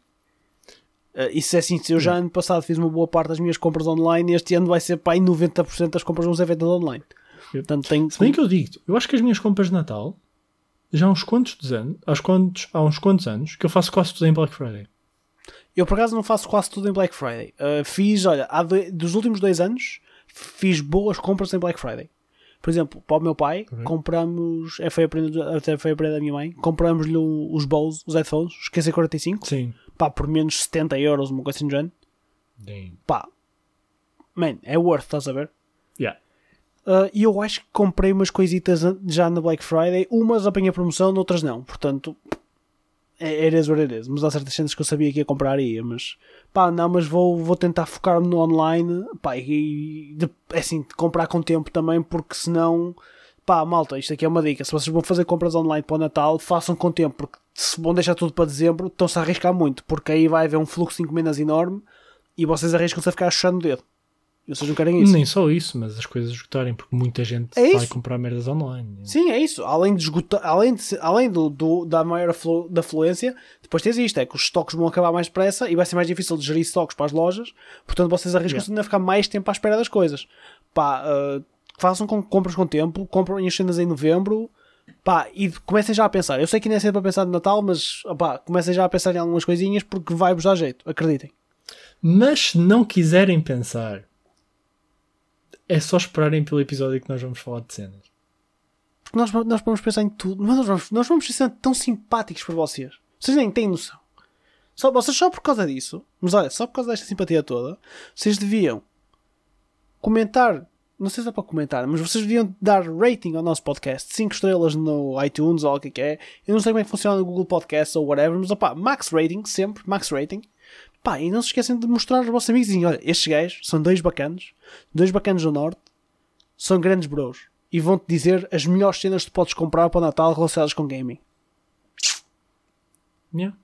Uh, isso é assim, eu já ano passado fiz uma boa parte das minhas compras online, este ano vai ser para aí 90% das compras vão ser feitas online. Portanto, tenho Se bem que eu digo, eu acho que as minhas compras de Natal, já há uns quantos anos, há uns quantos, há uns quantos anos, que eu faço quase tudo em Black Friday. Eu por acaso não faço quase tudo em Black Friday. Uh, fiz, olha, há doi- dos últimos dois anos fiz boas compras em Black Friday. Por exemplo, para o meu pai, Ok. compramos, é, foi a prenda, até foi a prenda da minha mãe, compramos-lhe os Bose, os headphones, os QC45, Sim. Pá, por menos 70 euros, uma coisa assim do género. Damn. Pá, man, é worth, estás a ver? Yeah. Uh, E eu acho que comprei umas coisitas já na Black Friday, umas apanhei a promoção, outras não. Portanto, é it is what it is. Mas há certas cenas que eu sabia que ia comprar e ia, mas pá, não, mas vou, vou tentar focar-me no online, pá, e de, é assim, comprar com tempo também, porque senão, pá, malta, isto aqui é uma dica. Se vocês vão fazer compras online para o Natal, façam com tempo, porque se vão deixar tudo para dezembro, estão-se a arriscar muito, porque aí vai haver um fluxo de encomendas enorme e vocês arriscam-se a ficar chuchando o dedo. E vocês não querem isso. Nem só isso, mas as coisas esgotarem, porque muita gente É vai isso. comprar merdas online. Sim, é isso. Além, de esgotar, além, de, além do, do- da maior aflu, da fluência, depois tens isto: é que os estoques vão acabar mais depressa e vai ser mais difícil de gerir estoques para as lojas. Portanto, vocês arriscam-se ainda a ficar mais tempo à espera das coisas. Pá, ah, façam com, compras com tempo, comprem as cenas em novembro. Pá, e comecem já a pensar. Eu sei que nem é sempre a pensar no Natal, mas opá, comecem já a pensar em algumas coisinhas porque vai-vos dar jeito, acreditem. Mas se não quiserem pensar, é só esperarem pelo episódio que nós vamos falar de cenas. Porque nós, nós vamos pensar em tudo, mas nós vamos, nós vamos ser tão simpáticos para vocês. Vocês nem têm noção. Só, vocês só por causa disso, mas olha, só por causa desta simpatia toda, vocês deviam comentar, não sei se é para comentar, mas vocês deviam dar rating ao nosso podcast, 5 estrelas no iTunes ou o que é que é. Eu não sei como é que funciona no Google Podcast ou whatever, mas opá, max rating, sempre, max rating. Pá, e não se esquecem de mostrar aos vossos amigos e olha, estes gajos são dois bacanos, dois bacanos do Norte, são grandes bros e vão-te dizer as melhores cenas que tu podes comprar para o Natal relacionadas com gaming. Yeah,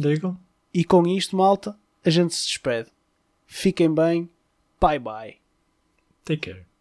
there you go. E com isto, malta, a gente se despede. Fiquem bem. Bye bye. Take care.